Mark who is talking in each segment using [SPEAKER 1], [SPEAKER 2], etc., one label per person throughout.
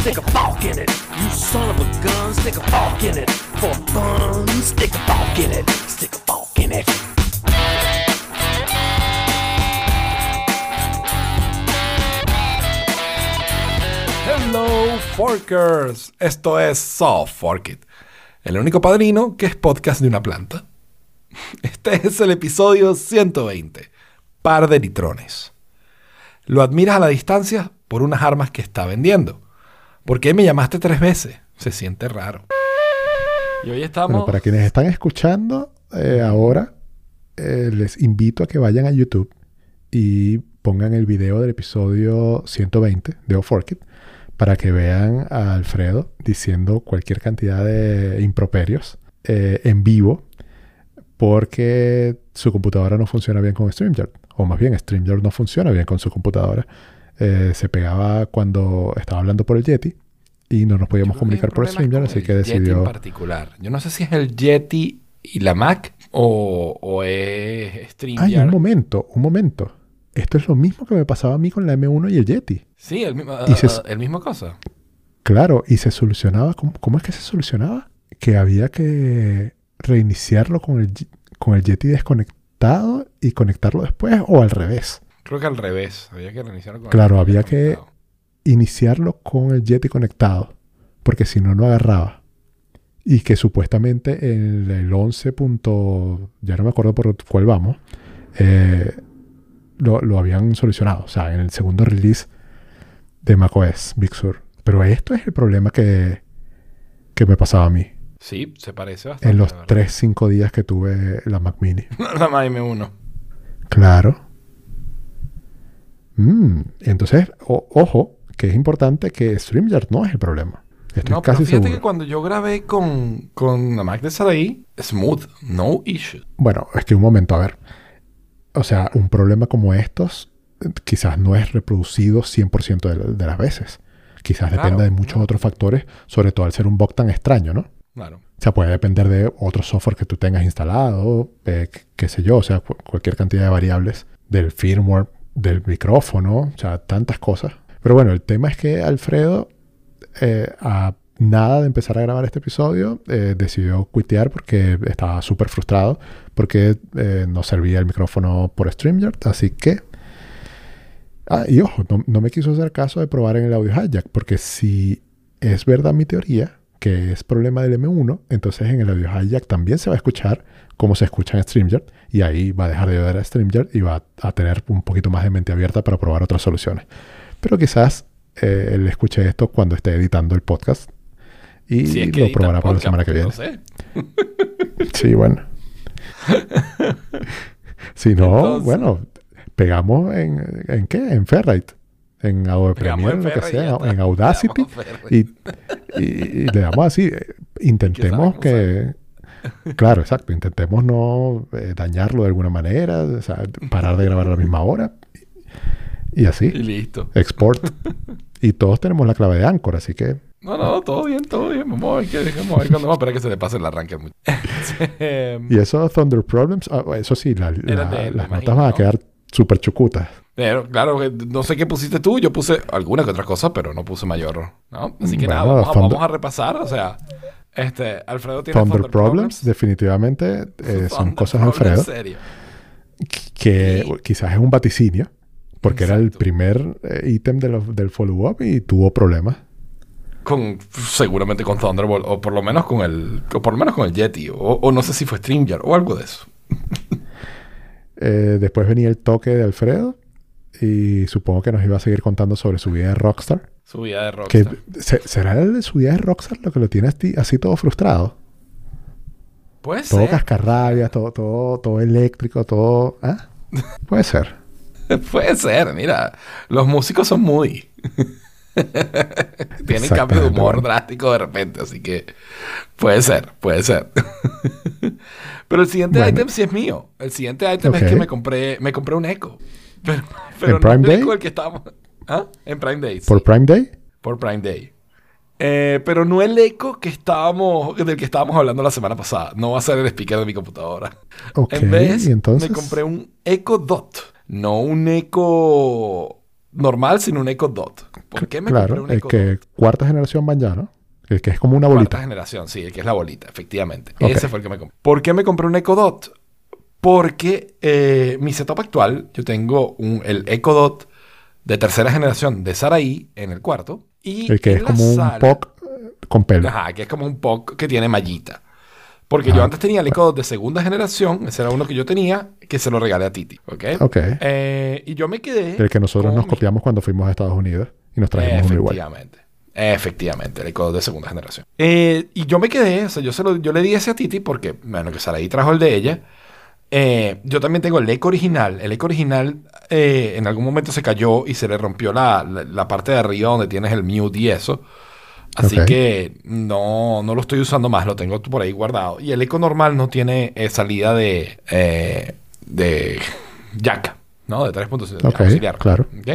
[SPEAKER 1] stick a in it. You son of a gun, stick a in it. For fun, stick a in it. Stick a in it.
[SPEAKER 2] Hello, Forkers. Esto es Soft Fork It, el único padrino que es podcast de una planta. Este es el episodio 120, Par de Litrones. Lo admiras a la distancia por unas armas que está vendiendo. ¿Por qué me llamaste tres veces? Se siente raro. Y hoy estamos...
[SPEAKER 3] Bueno, para quienes están escuchando eh, ahora, eh, les invito a que vayan a YouTube y pongan el video del episodio 120 de Off It para que vean a Alfredo diciendo cualquier cantidad de improperios eh, en vivo porque su computadora no funciona bien con StreamYard. O más bien, StreamYard no funciona bien con su computadora. Eh, se pegaba cuando estaba hablando por el Yeti y no nos podíamos comunicar por StreamYard, así que decidió...
[SPEAKER 2] Yeti en particular. Yo no sé si es el Yeti y la Mac o, o es StreamYard.
[SPEAKER 3] Ay, un momento, un momento. Esto es lo mismo que me pasaba a mí con la M1 y el Yeti.
[SPEAKER 2] Sí, el mismo,
[SPEAKER 3] Y se-
[SPEAKER 2] uh, el mismo cosa.
[SPEAKER 3] Claro, y se solucionaba. ¿Cómo, cómo es que se solucionaba? Que había que reiniciarlo con el, con el Yeti desconectado y conectarlo después o al revés.
[SPEAKER 2] Creo que al revés. Había que reiniciarlo con el
[SPEAKER 3] Claro, había que-
[SPEAKER 2] conectado.
[SPEAKER 3] Iniciarlo con el Yeti conectado, porque si no, no agarraba. Y que supuestamente en el 11. punto- ya no me acuerdo por cuál vamos, eh, lo, lo habían solucionado. O sea, en el segundo release de macOS Big Sur. Pero esto es el problema que, que me pasaba a mí.
[SPEAKER 2] Sí, se parece bastante.
[SPEAKER 3] En los
[SPEAKER 2] la verdad.
[SPEAKER 3] 3, 5 días que tuve la Mac Mini.
[SPEAKER 2] la Mac M1.
[SPEAKER 3] Claro. Mm, entonces, o- ojo, que es importante que StreamYard no es el problema. Estoy
[SPEAKER 2] No, pero
[SPEAKER 3] casi
[SPEAKER 2] fíjate
[SPEAKER 3] seguro.
[SPEAKER 2] que cuando yo grabé con, con la Mac de Saraí, smooth, no issue.
[SPEAKER 3] Bueno, es que un momento, a ver. O sea, un problema como estos quizás no es reproducido 100% de, de las veces. Quizás
[SPEAKER 2] Claro,
[SPEAKER 3] dependa de muchos
[SPEAKER 2] claro.
[SPEAKER 3] otros factores, sobre todo al ser un bug tan extraño, ¿no?
[SPEAKER 2] Claro.
[SPEAKER 3] O sea, puede depender de otro software que tú tengas instalado, eh, qué- qué sé yo, o sea, cu- cualquier cantidad de variables del firmware, del micrófono, o sea, tantas cosas. Pero bueno, el tema es que Alfredo, eh, a nada de empezar a grabar este episodio, eh, decidió quitear porque estaba súper frustrado, porque eh, no servía el micrófono por StreamYard, así que... Ah, y ojo, no, no me quiso hacer caso de probar en el audio hijack, porque si es verdad mi teoría, que es problema del M1, entonces en el audio hijack también se va a escuchar como se escucha en StreamYard, y ahí va a dejar de ver a StreamYard y va a tener un poquito más de mente abierta para probar otras soluciones. Pero quizás eh, él escuche esto cuando esté editando el podcast y
[SPEAKER 2] Si es que
[SPEAKER 3] lo probará para la semana que viene.
[SPEAKER 2] No sé.
[SPEAKER 3] Sí, bueno. si no,
[SPEAKER 2] Entonces-
[SPEAKER 3] bueno, pegamos en, ¿en qué? En Ferrite. En Premiere,
[SPEAKER 2] en
[SPEAKER 3] lo que sea, en Audacity. Y, y- y le damos así. eh, Intentemos
[SPEAKER 2] Que
[SPEAKER 3] que... Claro, exacto. Intentemos no eh, dañarlo de alguna manera. O sea, parar de grabar a la misma hora. Y, y
[SPEAKER 2] Y
[SPEAKER 3] así.
[SPEAKER 2] listo.
[SPEAKER 3] Export. y todos tenemos la clave de Anchor, así que...
[SPEAKER 2] No, no, todo bien, todo bien. Vamos a ver, qué, vamos a ver cuándo vamos a esperar que se le pase el arranque. mucho.
[SPEAKER 3] Y eso, Thunder Problems, ah, eso sí, la- la-
[SPEAKER 2] de
[SPEAKER 3] las
[SPEAKER 2] imagino,
[SPEAKER 3] notas van a
[SPEAKER 2] ¿no?
[SPEAKER 3] quedar súper chucutas.
[SPEAKER 2] Pero, claro, que no sé qué pusiste tú. Yo puse alguna que otra cosa, pero no puse mayor. ¿no? Así que nada, vamos a,
[SPEAKER 3] Thunder-
[SPEAKER 2] vamos a repasar. O sea, este, Alfredo tiene
[SPEAKER 3] Thunder,
[SPEAKER 2] Thunder
[SPEAKER 3] Problems, definitivamente eh, son cosas de Alfredo
[SPEAKER 2] serio.
[SPEAKER 3] que quizás es un vaticinio, porque era el primer eh, ítem de lo- del follow-up y tuvo problemas.
[SPEAKER 2] Con, seguramente con Thunderbolt, o por lo menos con el, o por lo menos con el Yeti, o, o no sé si fue StreamYard, o algo de eso.
[SPEAKER 3] Eh, después venía el toque de Alfredo y supongo que nos iba a seguir contando sobre su vida de Rockstar.
[SPEAKER 2] Su vida de
[SPEAKER 3] Que,
[SPEAKER 2] Rockstar.
[SPEAKER 3] se- ¿Será el de su vida de Rockstar lo que lo tiene así, así todo frustrado?
[SPEAKER 2] Puede
[SPEAKER 3] Todo
[SPEAKER 2] ser.
[SPEAKER 3] cascarrabias, todo, todo, todo eléctrico, todo... ¿Ah? Puede ser.
[SPEAKER 2] Puede ser, mira. Los músicos son moody. Tienen cambio de humor drástico de repente, así que puede ser, puede ser. pero el siguiente
[SPEAKER 3] Bueno.
[SPEAKER 2] ítem sí es mío. El siguiente ítem es que me compré, me compré un Echo. Pero, pero
[SPEAKER 3] ¿En
[SPEAKER 2] no
[SPEAKER 3] Prime
[SPEAKER 2] el
[SPEAKER 3] Day?
[SPEAKER 2] El que estábamos. ¿Ah? En Prime Day. sí.
[SPEAKER 3] ¿Por Prime Day?
[SPEAKER 2] Por Prime Day. Eh, pero no el eco que estábamos, del que estábamos hablando la semana pasada. No va a ser el speaker de mi computadora.
[SPEAKER 3] Ok,
[SPEAKER 2] en vez,
[SPEAKER 3] y entonces...
[SPEAKER 2] me compré un Echo Dot. No un Echo normal, sino un Echo Dot. ¿Por qué me compré
[SPEAKER 3] Claro,
[SPEAKER 2] un
[SPEAKER 3] el
[SPEAKER 2] Echo
[SPEAKER 3] que
[SPEAKER 2] Dot?
[SPEAKER 3] cuarta generación van ya, ¿no? El que es como una
[SPEAKER 2] Cuarta
[SPEAKER 3] bolita.
[SPEAKER 2] generación, sí, el que es la bolita, efectivamente. Ese fue el que me compré. ¿Por qué me compré un Echo Dot? Porque eh, mi setup actual, yo tengo un, el Echo Dot de tercera generación de Saraí en el cuarto. Y
[SPEAKER 3] El que es como un
[SPEAKER 2] sala-
[SPEAKER 3] POC eh, con pelo.
[SPEAKER 2] Ajá, que es como un POC que tiene mallita. Porque yo
[SPEAKER 3] Ajá.
[SPEAKER 2] antes tenía el Echo Dot de segunda generación, ese era uno que yo tenía, que se lo regalé a Titi, ¿ok?
[SPEAKER 3] Ok.
[SPEAKER 2] Eh, y yo me quedé...
[SPEAKER 3] El que nosotros nos
[SPEAKER 2] mi-
[SPEAKER 3] copiamos cuando fuimos a Estados Unidos y nos trajimos uno igual.
[SPEAKER 2] Efectivamente. Efectivamente, el Echo de segunda generación. Eh, y yo me quedé, o sea, yo, se lo, yo le di ese a Titi porque, bueno, que Saraí trajo el de ella. Eh, yo también tengo el Echo original. El Echo original eh, en algún momento se cayó y se le rompió la, la- la parte de arriba donde tienes el mute y eso. Así que no, no lo estoy usando más, lo tengo por ahí guardado. Y el Echo normal no tiene eh, salida de, de jack, ¿no? De 3.0
[SPEAKER 3] Ok,
[SPEAKER 2] auxiliar.
[SPEAKER 3] claro.
[SPEAKER 2] ¿ok?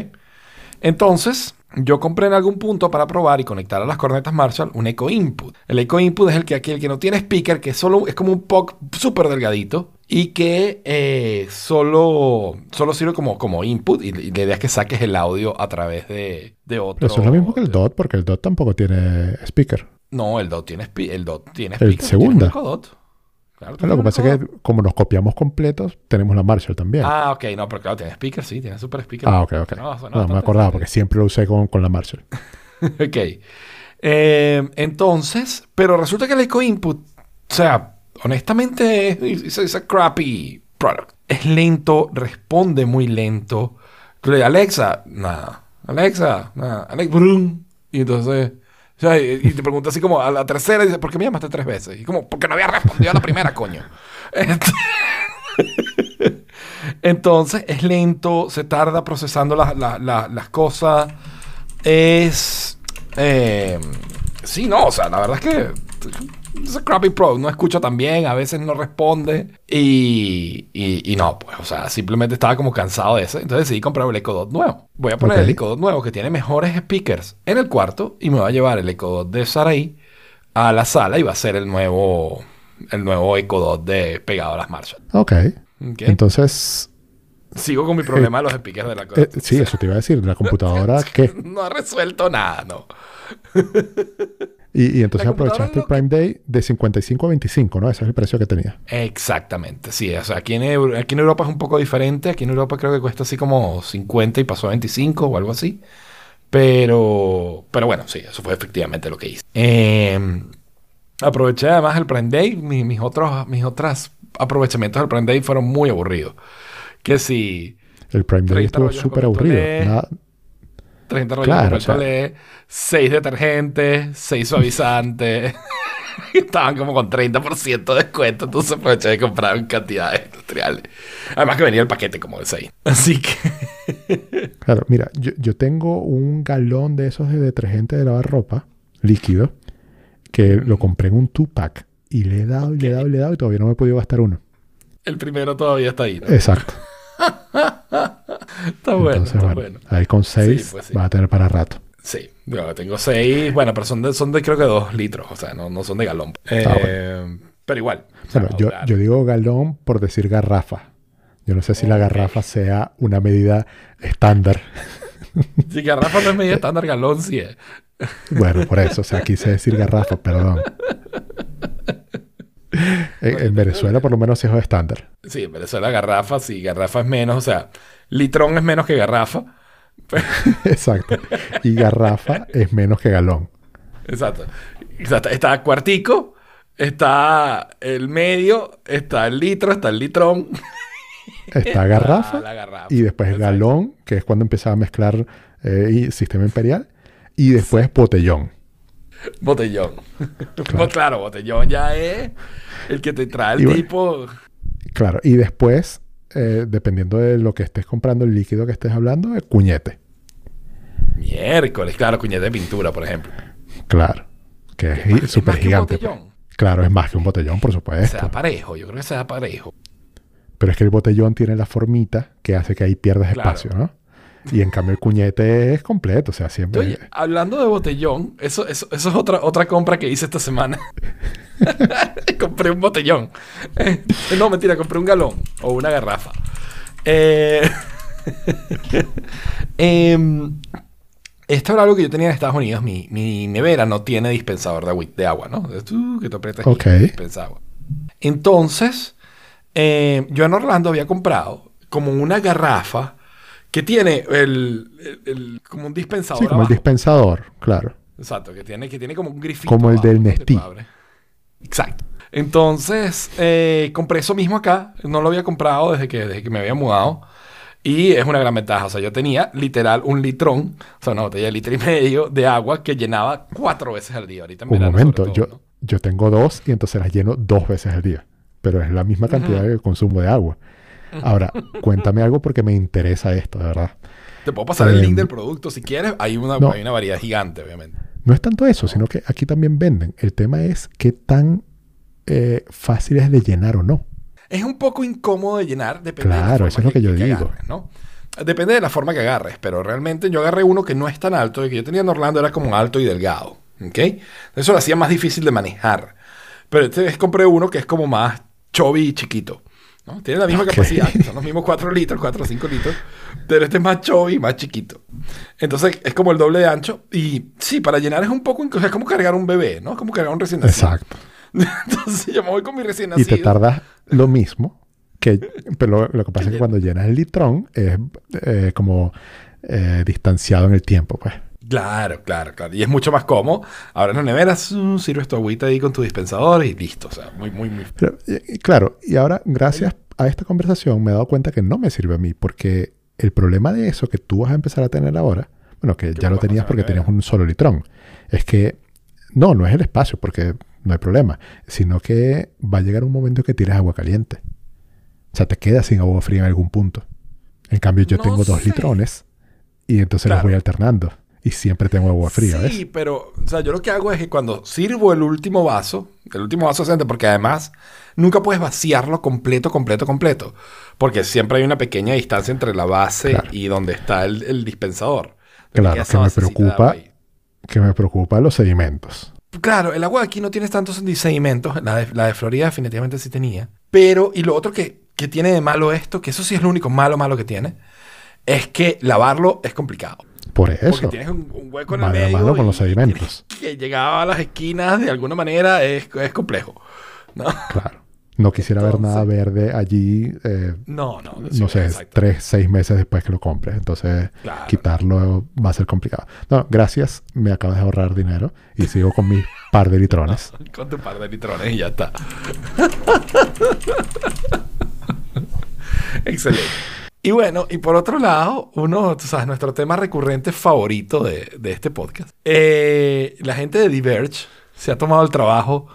[SPEAKER 2] Entonces, yo compré en algún punto para probar y conectar a las cornetas Marshall un Echo Input. El Echo Input es el que aquí, el que no tiene speaker, que solo es como un POC súper delgadito y que eh, solo, solo sirve como, como input y, y la idea es que saques el audio a través de, de otro...
[SPEAKER 3] Pero eso es lo mismo que el DOT, porque el DOT tampoco tiene speaker.
[SPEAKER 2] No, el DOT tiene, el DOT tiene
[SPEAKER 3] El
[SPEAKER 2] speaker.
[SPEAKER 3] segunda.
[SPEAKER 2] tiene un Dot. Claro,
[SPEAKER 3] Lo que
[SPEAKER 2] un
[SPEAKER 3] pasa es que como nos copiamos completos, tenemos la Marshall también. Ah,
[SPEAKER 2] Ah, ok, no, pero claro, tiene speaker, sí, tiene super speaker.
[SPEAKER 3] ok, ok.
[SPEAKER 2] No,
[SPEAKER 3] No, me acordaba porque siempre lo usé con, con la Marshall.
[SPEAKER 2] ok. Eh, entonces, pero resulta que el Echo Input, o sea, honestamente, es, a crappy product. Es lento, responde muy lento. Alexa, nada. Alexa, nada. Alexa, brum. Y entonces, y, te pregunta así como a la tercera, y dice, ¿por qué me llamaste tres veces? Y como, porque no había respondido a la primera, coño. Entonces es lento, se tarda procesando las- las- las cosas. Es. eh, sí, no, o sea, la verdad es que. Es crappy pro, no escucha tan bien, a veces no responde. Y, y, y no, pues, o sea, simplemente estaba como cansado de eso. Entonces decidí comprar el Echo Dot nuevo. Voy a poner el Echo Dot nuevo que tiene mejores speakers en el cuarto y me va a llevar el Echo Dot de Saraí a la sala y va a ser el nuevo. El nuevo Echo Dot de pegado a las Marshall.
[SPEAKER 3] Ok.
[SPEAKER 2] Ok.
[SPEAKER 3] Entonces,
[SPEAKER 2] Sigo con mi problema de los speakers de la
[SPEAKER 3] eh, sí, eso te iba a decir. La computadora, ¿qué?
[SPEAKER 2] No ha resuelto nada, no.
[SPEAKER 3] Y, y entonces aprovechaste el Prime Day de 55 a 25, ¿no? Ese es el precio que tenía.
[SPEAKER 2] Exactamente, sí. O sea, aquí en, aquí en Europa es un poco diferente. Aquí en Europa creo que cuesta así como 50 y pasó a 25 o algo así. Pero, pero bueno, sí, eso fue efectivamente lo que hice. Eh, aproveché además el Prime Day. Mi- mis, otros, mis otros aprovechamientos del Prime Day fueron muy aburridos. Que si
[SPEAKER 3] El Prime Day
[SPEAKER 2] 30
[SPEAKER 3] estuvo súper aburrido. Nada-
[SPEAKER 2] 30 rollos
[SPEAKER 3] Claro,
[SPEAKER 2] de papel
[SPEAKER 3] o sea-
[SPEAKER 2] toalé, 6 detergentes, 6 suavizantes. Estaban como con 30% de descuento, entonces aproveché de comprar en cantidades industriales. Además que venía el paquete como de 6. Así que...
[SPEAKER 3] Claro, mira, yo, yo tengo un galón de esos de detergente de lavar ropa líquido que lo compré en un two-pack y le he dado y le he dado y le he dado y todavía no me he podido gastar uno.
[SPEAKER 2] El primero todavía está ahí. ¿no?
[SPEAKER 3] Exacto.
[SPEAKER 2] Está bueno,
[SPEAKER 3] Entonces,
[SPEAKER 2] está
[SPEAKER 3] bueno,
[SPEAKER 2] bueno.
[SPEAKER 3] ahí con seis
[SPEAKER 2] pues sí.
[SPEAKER 3] vas a tener para rato.
[SPEAKER 2] Sí, yo tengo 6. Bueno, pero son de, son de creo que 2 litros, o sea, no, no son de galón. Eh, Pero igual. o sea,
[SPEAKER 3] Bueno, yo, yo digo galón por decir garrafa. Yo no sé si la garrafa sea una medida estándar.
[SPEAKER 2] Si garrafa no es media estándar, galón sí es.
[SPEAKER 3] Bueno, por eso, o sea, quise decir garrafa, perdón. En, en Venezuela por lo menos sí es estándar.
[SPEAKER 2] Sí, en Venezuela garrafa, sí, garrafa es menos, o sea, litrón es menos que garrafa.
[SPEAKER 3] Exacto. Y garrafa es menos que galón.
[SPEAKER 2] Exacto. Exacto. Está cuartico, está el medio, está el litro, está el litrón.
[SPEAKER 3] Está garrafa
[SPEAKER 2] la garrafa.
[SPEAKER 3] y después
[SPEAKER 2] Exacto.
[SPEAKER 3] galón, que es cuando empezaba a mezclar eh, y sistema imperial, y después botellón.
[SPEAKER 2] Botellón. Claro. claro, botellón ya es el que te trae el
[SPEAKER 3] Y bueno.
[SPEAKER 2] tipo.
[SPEAKER 3] Claro, y después, eh, dependiendo de lo que estés comprando, el líquido que estés hablando, el cuñete.
[SPEAKER 2] Miércoles, claro, cuñete de pintura, por ejemplo.
[SPEAKER 3] Claro, que es, súper
[SPEAKER 2] más que un
[SPEAKER 3] gigante. pues.
[SPEAKER 2] botellón.
[SPEAKER 3] Claro, es más que un botellón, por
[SPEAKER 2] Se
[SPEAKER 3] supuesto.
[SPEAKER 2] da parejo, yo creo que se da parejo.
[SPEAKER 3] Pero es que el botellón tiene la formita que hace que ahí pierdas
[SPEAKER 2] Claro.
[SPEAKER 3] espacio, ¿no? Y en cambio el cuñete es completo, o sea, siempre...
[SPEAKER 2] Oye, hablando de botellón, eso, eso, eso es otra, otra compra que hice esta semana. compré un botellón. Eh, no, mentira, compré un galón o una garrafa. Eh, Em, esto era algo que yo tenía en Estados Unidos. Mi, mi nevera no tiene dispensador de agua, de agua ¿no? Que te aprietas
[SPEAKER 3] Ok.
[SPEAKER 2] y dispensa agua. Entonces, eh, yo en Orlando había comprado como una garrafa que tiene el, el- el- como un dispensador
[SPEAKER 3] Sí, como el
[SPEAKER 2] abajo.
[SPEAKER 3] dispensador, claro.
[SPEAKER 2] Exacto, que tiene, que tiene como un grifito.
[SPEAKER 3] Como el
[SPEAKER 2] abajo,
[SPEAKER 3] del Nestí.
[SPEAKER 2] Exacto. Entonces, eh, compré eso mismo acá. No lo había comprado desde que, desde que me había mudado. Y es una gran ventaja. O sea, yo tenía literal un litrón, o sea, una botella de litro y medio de agua que llenaba cuatro veces al día. Ahorita en
[SPEAKER 3] Un momento,
[SPEAKER 2] sobre
[SPEAKER 3] yo,
[SPEAKER 2] todo, ¿no?
[SPEAKER 3] yo tengo dos y entonces las lleno dos veces al día. Pero es la misma cantidad de consumo de agua. Ahora, cuéntame algo porque me interesa esto, de verdad.
[SPEAKER 2] Te puedo pasar el
[SPEAKER 3] Em,
[SPEAKER 2] link del producto si quieres. Hay una,
[SPEAKER 3] no.
[SPEAKER 2] hay una variedad gigante, obviamente.
[SPEAKER 3] No es tanto eso, sino que aquí también venden. El tema es qué tan eh, fácil es de llenar o no.
[SPEAKER 2] Es un poco incómodo de llenar, depende de la
[SPEAKER 3] Claro,
[SPEAKER 2] forma
[SPEAKER 3] eso es lo que yo digo.
[SPEAKER 2] agarres, ¿no? Depende de la forma que agarres, pero realmente yo agarré uno que no es tan alto, el que yo tenía en Orlando era como alto y delgado, ¿ok? Eso lo hacía más difícil de manejar. Pero este vez compré uno que es como más chubby y chiquito, ¿no? Tiene la misma capacidad, son los mismos 4 litros, 4 o 5 litros, pero este es más chubby y más chiquito. Entonces es como el doble de ancho y sí, para llenar es un poco, o sea, es como cargar un bebé, ¿no? Es como cargar un recién nacido.
[SPEAKER 3] Exacto.
[SPEAKER 2] Entonces yo me voy con mi recién
[SPEAKER 3] Y
[SPEAKER 2] nacido.
[SPEAKER 3] te tardas lo mismo. Que, pero lo, lo que pasa es que cuando llenas el litrón es eh, como eh, distanciado en el tiempo, pues.
[SPEAKER 2] Claro, claro, claro. Y es mucho más cómodo. Ahora en la nevera sirves tu agüita ahí con tu dispensador y listo. O sea, muy, muy, muy.
[SPEAKER 3] Pero, y- claro, y ahora gracias a esta conversación me he dado cuenta que no me sirve a mí, porque el problema de eso que tú vas a empezar a tener ahora, bueno, que ya lo tenías porque tenías un solo litrón, es que no, no es el espacio, porque no hay problema, sino que va a llegar un momento que tires agua caliente. O sea, te quedas sin agua fría en algún punto. En cambio, yo
[SPEAKER 2] No
[SPEAKER 3] tengo dos litrones y entonces los voy alternando. Y siempre tengo agua fría, ¿ves?
[SPEAKER 2] Sí, pero, o sea, yo lo que hago es que cuando sirvo el último vaso, el último vaso decente, porque además nunca puedes vaciarlo completo, completo, completo. Porque siempre hay una pequeña distancia entre la base
[SPEAKER 3] Claro.
[SPEAKER 2] y donde está el, el dispensador.
[SPEAKER 3] Claro, que me preocupa. Que me preocupa los sedimentos.
[SPEAKER 2] Claro, el agua de aquí no tiene tantos sedimentos. La de, la de Florida definitivamente sí tenía. Pero, y lo otro que, que tiene de malo esto, que eso sí es lo único malo, malo que tiene, es que lavarlo es complicado.
[SPEAKER 3] Por
[SPEAKER 2] Porque
[SPEAKER 3] eso.
[SPEAKER 2] tienes un, un hueco en el medio.
[SPEAKER 3] mano con los sedimentos.
[SPEAKER 2] Que llegaba a las esquinas de alguna manera es, es complejo. ¿no?
[SPEAKER 3] Claro. No quisiera ver nada
[SPEAKER 2] Entonces-
[SPEAKER 3] verde allí, eh,
[SPEAKER 2] No, no.
[SPEAKER 3] no sé,
[SPEAKER 2] exacto.
[SPEAKER 3] tres, seis meses después que lo compres. Entonces,
[SPEAKER 2] Claro.
[SPEAKER 3] quitarlo va a ser complicado. No, gracias. Me acabas de ahorrar dinero y sigo con mi par de litrones.
[SPEAKER 2] Con tu par de litrones y ya está. Excelente. Y bueno, y por otro lado, uno, tú sabes, nuestro tema recurrente favorito de, de este podcast. Eh, la gente de Diverge se ha tomado el trabajo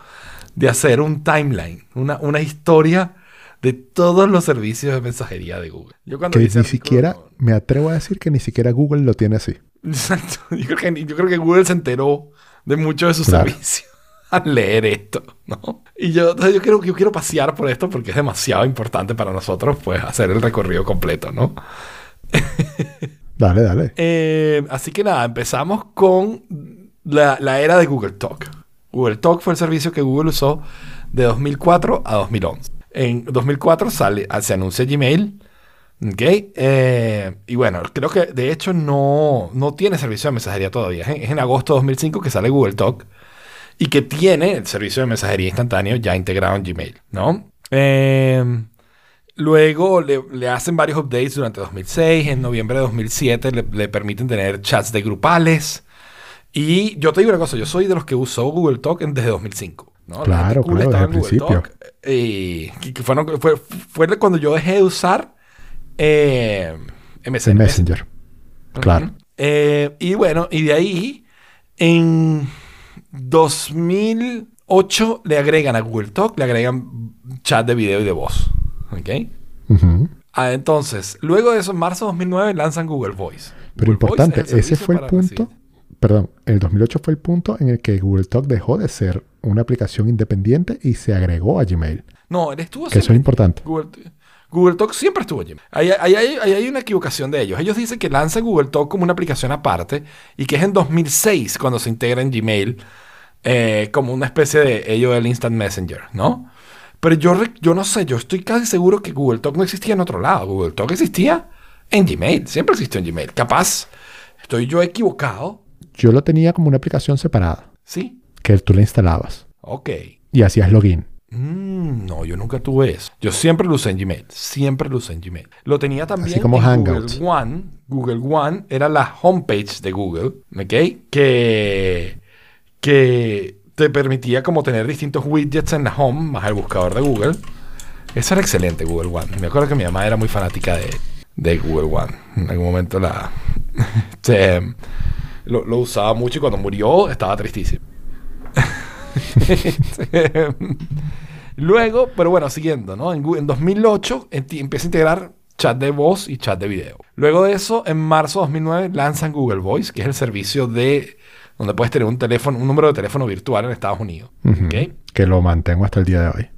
[SPEAKER 2] de hacer un timeline, una, una historia de todos los servicios de mensajería de Google. Yo cuando
[SPEAKER 3] Que ni siquiera,
[SPEAKER 2] no-
[SPEAKER 3] me atrevo a decir que ni siquiera Google lo tiene así.
[SPEAKER 2] Exacto. Yo creo, que, yo creo que Google se enteró de muchos de sus
[SPEAKER 3] Claro.
[SPEAKER 2] servicios leer esto, ¿no? Y yo, yo, quiero, yo quiero pasear por esto porque es demasiado importante para nosotros, pues, hacer el recorrido completo, ¿no?
[SPEAKER 3] Dale, dale.
[SPEAKER 2] Eh, así que nada, empezamos con la, la era de Google Talk. Google Talk fue el servicio que Google usó de 2004 a 2011. En 2004 sale, se anuncia Gmail. ¿ok? Eh, y bueno, creo que de hecho no, no tiene servicio de mensajería todavía. Es en, es en agosto de 2005 que sale Google Talk y que tiene el servicio de mensajería instantáneo ya integrado en Gmail, ¿no? Eh, Luego le, le hacen varios updates durante 2006. En noviembre de 2007 le, le permiten tener chats de grupales. Y yo te digo una cosa, yo soy de los que usó Google Talk desde 2005. ¿no? La
[SPEAKER 3] Claro,
[SPEAKER 2] cool
[SPEAKER 3] claro, desde el principio.
[SPEAKER 2] Talk, Y que- que fue, fue, fue cuando yo dejé de usar eh, MSN.
[SPEAKER 3] Messenger. Claro.
[SPEAKER 2] Eh, y bueno, y de ahí, en 2008 le agregan a Google Talk, le agregan chat de video y de voz. ¿Ok? Ah, entonces, luego de eso, en marzo de 2009 lanzan Google Voice.
[SPEAKER 3] Pero
[SPEAKER 2] Google Voice
[SPEAKER 3] importante,
[SPEAKER 2] es
[SPEAKER 3] ese fue el punto.
[SPEAKER 2] recibir-
[SPEAKER 3] Perdón, el 2008 fue el punto en el que Google Talk dejó de ser una aplicación independiente y se agregó a Gmail.
[SPEAKER 2] No, él estuvo
[SPEAKER 3] Que eso es
[SPEAKER 2] siempre-
[SPEAKER 3] importante.
[SPEAKER 2] Google, Google Talk siempre estuvo. Ahí, ahí- ahí- ahí hay una equivocación de ellos. Ellos dicen que lanzan Google Talk como una aplicación aparte y que es en 2006 cuando se integra en Gmail eh, como una especie de ello del Instant Messenger, ¿no? Pero yo, yo no sé, yo estoy casi seguro que Google Talk no existía en otro lado. Google Talk existía En Gmail, siempre existió en Gmail. Capaz, estoy yo equivocado.
[SPEAKER 3] Yo lo tenía como una aplicación separada,
[SPEAKER 2] Sí,
[SPEAKER 3] que tú la instalabas
[SPEAKER 2] ok.
[SPEAKER 3] y hacías login.
[SPEAKER 2] Mm, no, yo nunca tuve eso. Yo siempre lo usé en Gmail. Siempre lo usé en Gmail. Lo tenía también
[SPEAKER 3] Así como
[SPEAKER 2] en
[SPEAKER 3] Hangouts.
[SPEAKER 2] Google One. Google One era la homepage de Google, ¿ok? Que, que te permitía como tener distintos widgets en la home, más el buscador de Google. Eso era excelente, Google One. Me acuerdo que mi mamá era muy fanática de, de Google One. En algún momento la... este, lo, lo usaba mucho y cuando murió estaba tristísimo. Este, Luego, pero bueno, siguiendo, ¿no? En, en 2008 enti- empieza a integrar chat de voz y chat de video. Luego de eso, en marzo de 2009 lanzan Google Voice, que es el servicio de donde puedes tener un teléfono, un número de teléfono virtual en Estados Unidos. ¿ok?
[SPEAKER 3] Que lo mantengo hasta el día de hoy.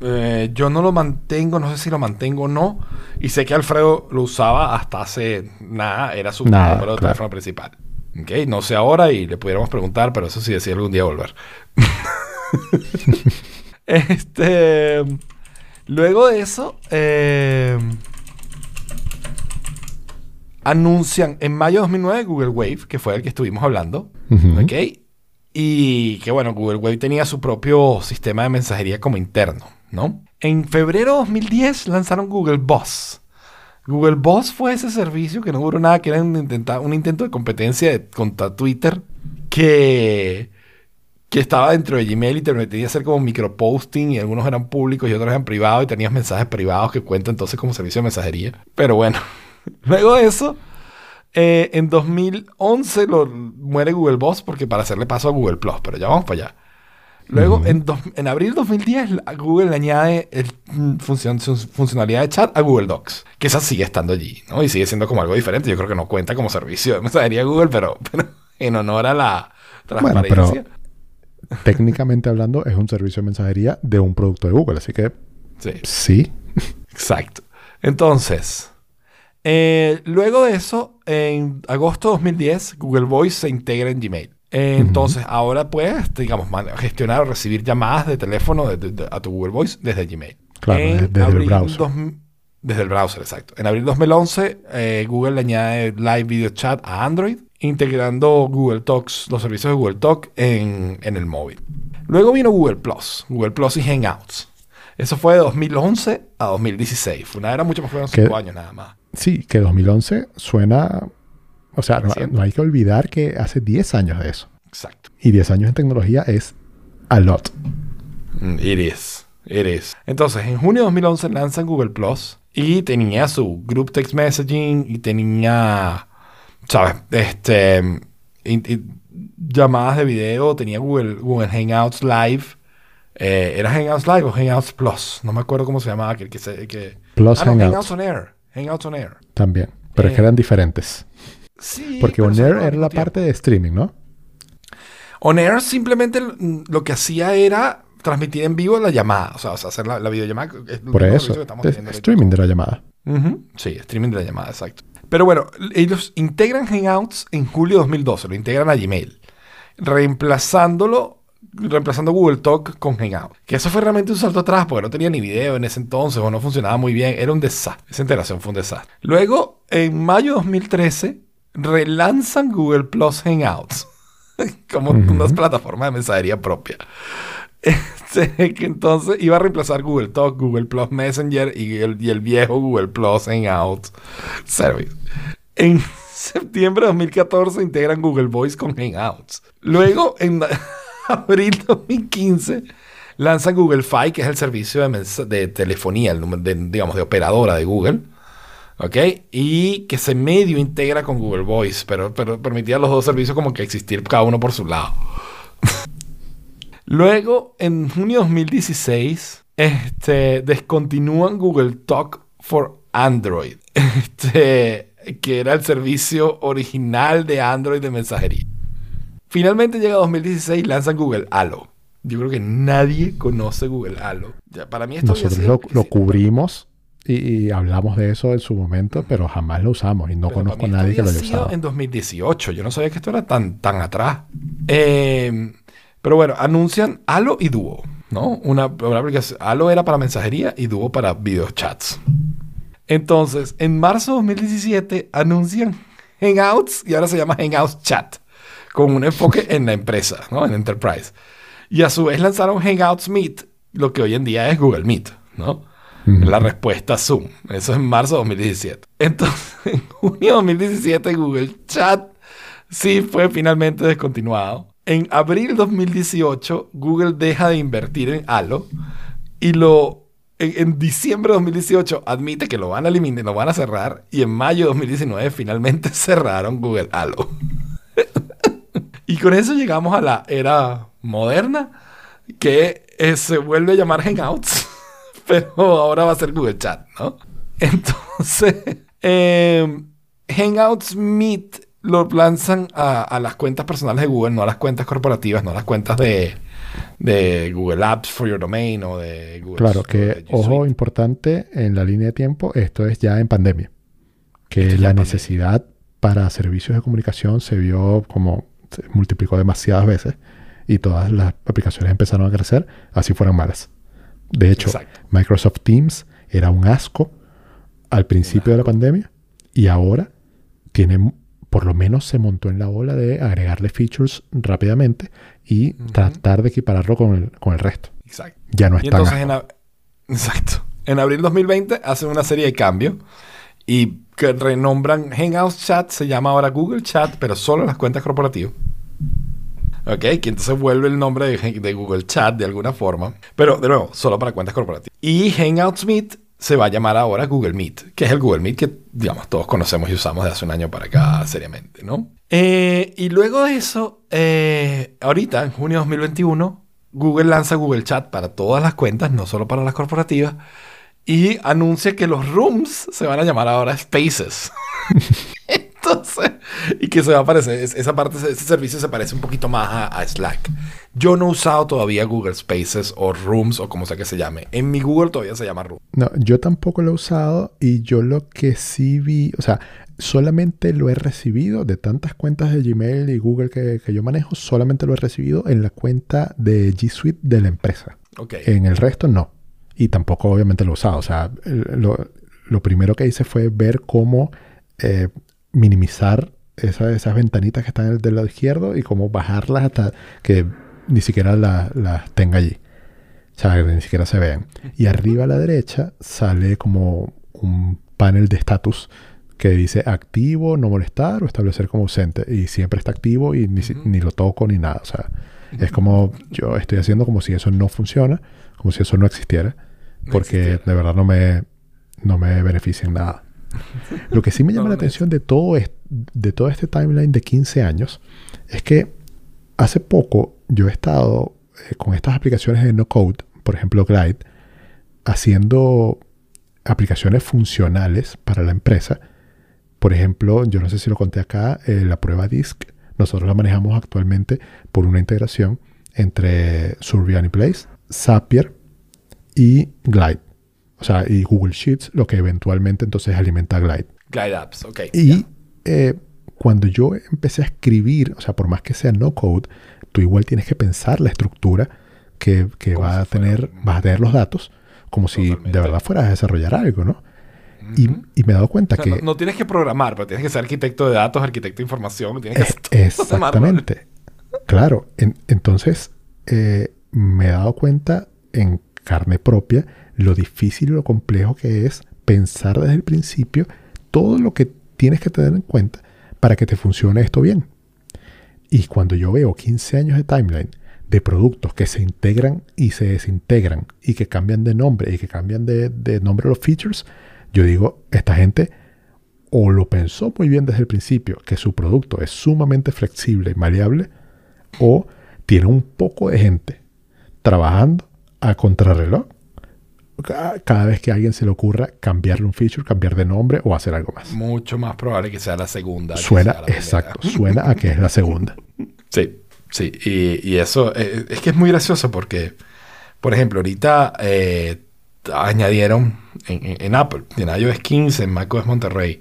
[SPEAKER 2] Eh, yo no lo mantengo, no sé si lo mantengo o no. Y sé que Alfredo lo usaba hasta hace nada, era su
[SPEAKER 3] Nada,
[SPEAKER 2] número de
[SPEAKER 3] claro.
[SPEAKER 2] teléfono principal. ¿Ok? No sé ahora y le pudiéramos preguntar, pero eso sí decía algún día volver. este. Luego de eso, eh, anuncian en mayo de 2009 Google Wave, que fue el que estuvimos hablando. ¿Ok? Y que bueno, Google Wave tenía su propio sistema de mensajería como interno, ¿no? En febrero de 2010 lanzaron Google Boss. Google Boss fue ese servicio que no duró nada, que era un, intenta- un intento de competencia de- contra Twitter que, que estaba dentro de Gmail y te permitía hacer como microposting y algunos eran públicos y otros eran privados y tenías mensajes privados que cuentan entonces como servicio de mensajería. Pero bueno, luego de eso, eh, en 2011 lo, muere Google Boss porque para hacerle paso a Google Plus, pero ya vamos para allá. Luego, en, dos- en abril de 2010, la- Google le añade el, mm, función- funcionalidad de chat a Google Docs, que esa sigue estando allí, ¿no? Y sigue siendo como algo diferente. Yo creo que no cuenta como servicio de mensajería Google, pero, pero en honor a la
[SPEAKER 3] Bueno,
[SPEAKER 2] transparencia.
[SPEAKER 3] pero técnicamente hablando es un servicio de mensajería de un producto de Google. Así que
[SPEAKER 2] Sí.
[SPEAKER 3] sí.
[SPEAKER 2] Exacto. Entonces, eh, luego de eso, en agosto de 2010, Google Voice se integra en Gmail. Eh. Entonces, ahora puedes, digamos, gestionar o recibir llamadas de teléfono de- de- de- a tu Google Voice desde Gmail.
[SPEAKER 3] Claro,
[SPEAKER 2] En
[SPEAKER 3] desde- el browser.
[SPEAKER 2] dos- desde el browser, exacto. En abril 2011, eh, Google le añade Live Video Chat a Android, integrando Google Talks, los servicios de Google Talk en, en el móvil. Luego vino Google Plus, Google Plus y Hangouts. Eso fue de 2011 a 2016. Fue una era mucho más fueron
[SPEAKER 3] ¿Qué?
[SPEAKER 2] 5 años nada más.
[SPEAKER 3] Sí, que 2011 suena... O sea, no, hay que olvidar que hace 10 años de eso.
[SPEAKER 2] Exacto.
[SPEAKER 3] Y 10 años en tecnología es a lot.
[SPEAKER 2] Mm, It is. It is. Entonces, en junio de 2011 lanzan Google Plus y tenía su Group Text Messaging y tenía, ¿sabes? Este, llamadas de video, tenía Google, Google Hangouts Live. Eh, ¿Era Hangouts Live o Hangouts Plus? No me acuerdo cómo se llamaba. Que...
[SPEAKER 3] Plus
[SPEAKER 2] ah, no,
[SPEAKER 3] Hangouts.
[SPEAKER 2] Hangouts on Air. Hangouts on Air.
[SPEAKER 3] También. Pero es que
[SPEAKER 2] Eh,
[SPEAKER 3] eran diferentes.
[SPEAKER 2] Sí,
[SPEAKER 3] Porque On Air era la
[SPEAKER 2] tiempo.
[SPEAKER 3] parte de streaming, ¿no?
[SPEAKER 2] On Air simplemente lo que hacía era transmitir en vivo la llamada. O sea, o sea, hacer la, la videollamada. es
[SPEAKER 3] Por eso.
[SPEAKER 2] que estamos
[SPEAKER 3] Es
[SPEAKER 2] ahorita
[SPEAKER 3] streaming de la llamada.
[SPEAKER 2] Ujú. Sí, streaming de la llamada, exacto. Pero bueno, ellos integran Hangouts en julio de 2012, lo integran a Gmail, reemplazándolo, reemplazando Google Talk con Hangouts. Que eso fue realmente un salto atrás porque no tenía ni video en ese entonces o no funcionaba muy bien, era un desastre. Esa integración fue un desastre. Luego, en mayo de 2013, relanzan Google Plus Hangouts como
[SPEAKER 3] Ujú.
[SPEAKER 2] una plataforma de mensajería propia. Este, que entonces iba a reemplazar Google Talk, Google Plus Messenger y el, y el viejo Google Plus Hangouts Service. En septiembre de 2014 integran Google Voice con Hangouts. Luego, en abril de 2015, lanzan Google Fi, que es el servicio de, de telefonía, el de, digamos, de operadora de Google. ¿Ok? Y que se medio integra con Google Voice, pero, pero permitía a los dos servicios como que existir cada uno por su lado. Luego, en junio de 2016, este, descontinúan Google Talk for Android, este, que era el servicio original de Android de mensajería. Finalmente llega 2016 y lanzan Google Halo. Yo creo que nadie conoce Google Halo. Ya, para mí esto
[SPEAKER 3] Nosotros
[SPEAKER 2] sido-
[SPEAKER 3] lo, lo cubrimos y, y hablamos de eso en su momento, pero jamás lo usamos y no conozco a nadie que lo haya usado.
[SPEAKER 2] En 2018. Yo no sabía que esto era tan, tan atrás. Eh, pero bueno, anuncian Halo y Duo, ¿no? Una, una aplicación. Halo era para mensajería y Duo para videochats. Entonces, en marzo de 2017 anuncian Hangouts y ahora se llama Hangouts Chat, con un enfoque en la empresa, ¿no? En Enterprise. Y a su vez lanzaron Hangouts Meet, lo que hoy en día es Google Meet, ¿no? La respuesta Zoom. Eso es en marzo de 2017. Entonces, en junio de 2017, Google Chat sí fue finalmente descontinuado. En abril de 2018, Google deja de invertir en Halo y lo en, en diciembre de 2018 admite que lo van a eliminar, lo van a cerrar y en mayo de 2019 finalmente cerraron Google Halo. Y con eso llegamos a la era moderna que eh, se vuelve a llamar Hangouts, pero ahora va a ser Google Chat, ¿no? Entonces, eh, Hangouts Meet lo lanzan a, a las cuentas personales de Google, no a las cuentas corporativas, no a las cuentas de, de Google Apps for Your Domain o de Google
[SPEAKER 3] Claro, que ojo importante en la línea de tiempo, esto es ya en pandemia. Que
[SPEAKER 2] Esto
[SPEAKER 3] la
[SPEAKER 2] pandemia.
[SPEAKER 3] necesidad para servicios de comunicación se vio como se multiplicó demasiadas veces y todas las aplicaciones empezaron a crecer, así fueran malas. De hecho,
[SPEAKER 2] Exacto.
[SPEAKER 3] Microsoft Teams era un asco al principio de la pandemia y ahora tiene, por lo menos se montó en la ola de agregarle features rápidamente y tratar de equipararlo con el, con el resto.
[SPEAKER 2] Exacto.
[SPEAKER 3] Ya no es
[SPEAKER 2] Y
[SPEAKER 3] tan
[SPEAKER 2] entonces,
[SPEAKER 3] asco.
[SPEAKER 2] en, ab- exacto. En abril 2020 hacen una serie de cambios y que renombran Hangouts Chat, se llama ahora Google Chat, pero solo en las cuentas corporativas. Ok, entonces vuelve el nombre de, de Google Chat de alguna forma, pero de nuevo, solo para cuentas corporativas. Y Hangouts Meet se va a llamar ahora Google Meet, que es el Google Meet que, digamos, todos conocemos y usamos de hace un año para acá seriamente, ¿no? Eh, y luego de eso, eh, ahorita, en junio de 2021, Google lanza Google Chat para todas las cuentas, no solo para las corporativas, y anuncia que los rooms se van a llamar ahora Spaces. Entonces, y que se va a parecer, es- esa parte, ese servicio se parece un poquito más a, a Slack. Yo no he usado todavía Google Spaces o Rooms o como sea que se llame. En mi Google todavía se llama Rooms.
[SPEAKER 3] No, yo tampoco lo he usado y yo lo que sí vi, o sea, solamente lo he recibido de tantas cuentas de Gmail y Google que, que yo manejo, solamente lo he recibido en la cuenta de G Suite de la empresa.
[SPEAKER 2] Ok.
[SPEAKER 3] En el resto no. Y tampoco obviamente lo usado. O sea, lo, lo primero que hice fue ver cómo eh, minimizar esa- esas ventanitas que están del lado izquierdo y cómo bajarlas hasta que ni siquiera la- las tenga allí. O sea, que ni siquiera se vean. Y arriba a la derecha sale como un panel de estatus que dice activo, no molestar o establecer como ausente. Y siempre está activo y ni, ni lo toco ni nada. O sea, es como yo estoy haciendo como si eso no funciona, como si eso no existiera. Porque de verdad no me, no me beneficia en nada. Lo que sí me llama la atención de todo, es- de todo este timeline de 15 años es que hace poco yo he estado eh, con estas aplicaciones de no code, por ejemplo Glide, haciendo aplicaciones funcionales para la empresa. Por ejemplo, yo no sé si lo conté acá, eh, la prueba DISC, nosotros la manejamos actualmente por una integración entre Survey Place, Zapier y Glide. O sea, y Google Sheets, lo que eventualmente entonces alimenta Glide.
[SPEAKER 2] Glide Apps, ok.
[SPEAKER 3] Y eh, cuando yo empecé a escribir, o sea, por más que sea no code, tú igual tienes que pensar la estructura que, que va a
[SPEAKER 2] si fuera
[SPEAKER 3] tener,
[SPEAKER 2] un-
[SPEAKER 3] vas a tener los datos, como si de verdad fueras a desarrollar algo, ¿no? Y, me he dado cuenta
[SPEAKER 2] O sea,
[SPEAKER 3] que...
[SPEAKER 2] no, no tienes que programar, pero tienes que ser arquitecto de datos, arquitecto de información, tienes
[SPEAKER 3] Es-
[SPEAKER 2] todo.
[SPEAKER 3] exactamente. Claro, en- entonces eh, me he dado cuenta en carne propia lo difícil y lo complejo que es pensar desde el principio todo lo que tienes que tener en cuenta para que te funcione esto bien. Y cuando yo veo 15 años de timeline de productos que se integran y se desintegran y que cambian de nombre y que cambian de, de nombre los features, yo digo, esta gente o lo pensó muy bien desde el principio, que su producto es sumamente flexible y maleable, o tiene un poco de gente trabajando a contrarreloj ca- cada vez que a alguien se le ocurra cambiarle un feature, cambiar de nombre o hacer algo más.
[SPEAKER 2] Mucho más probable que sea la segunda.
[SPEAKER 3] Suena,
[SPEAKER 2] primera.
[SPEAKER 3] exacto, suena a que es la segunda.
[SPEAKER 2] Sí, sí. Y, y eso eh, es que es muy gracioso porque, por ejemplo, ahorita eh, añadieron en, en- en Apple, en iOS 15, en macOS Monterrey,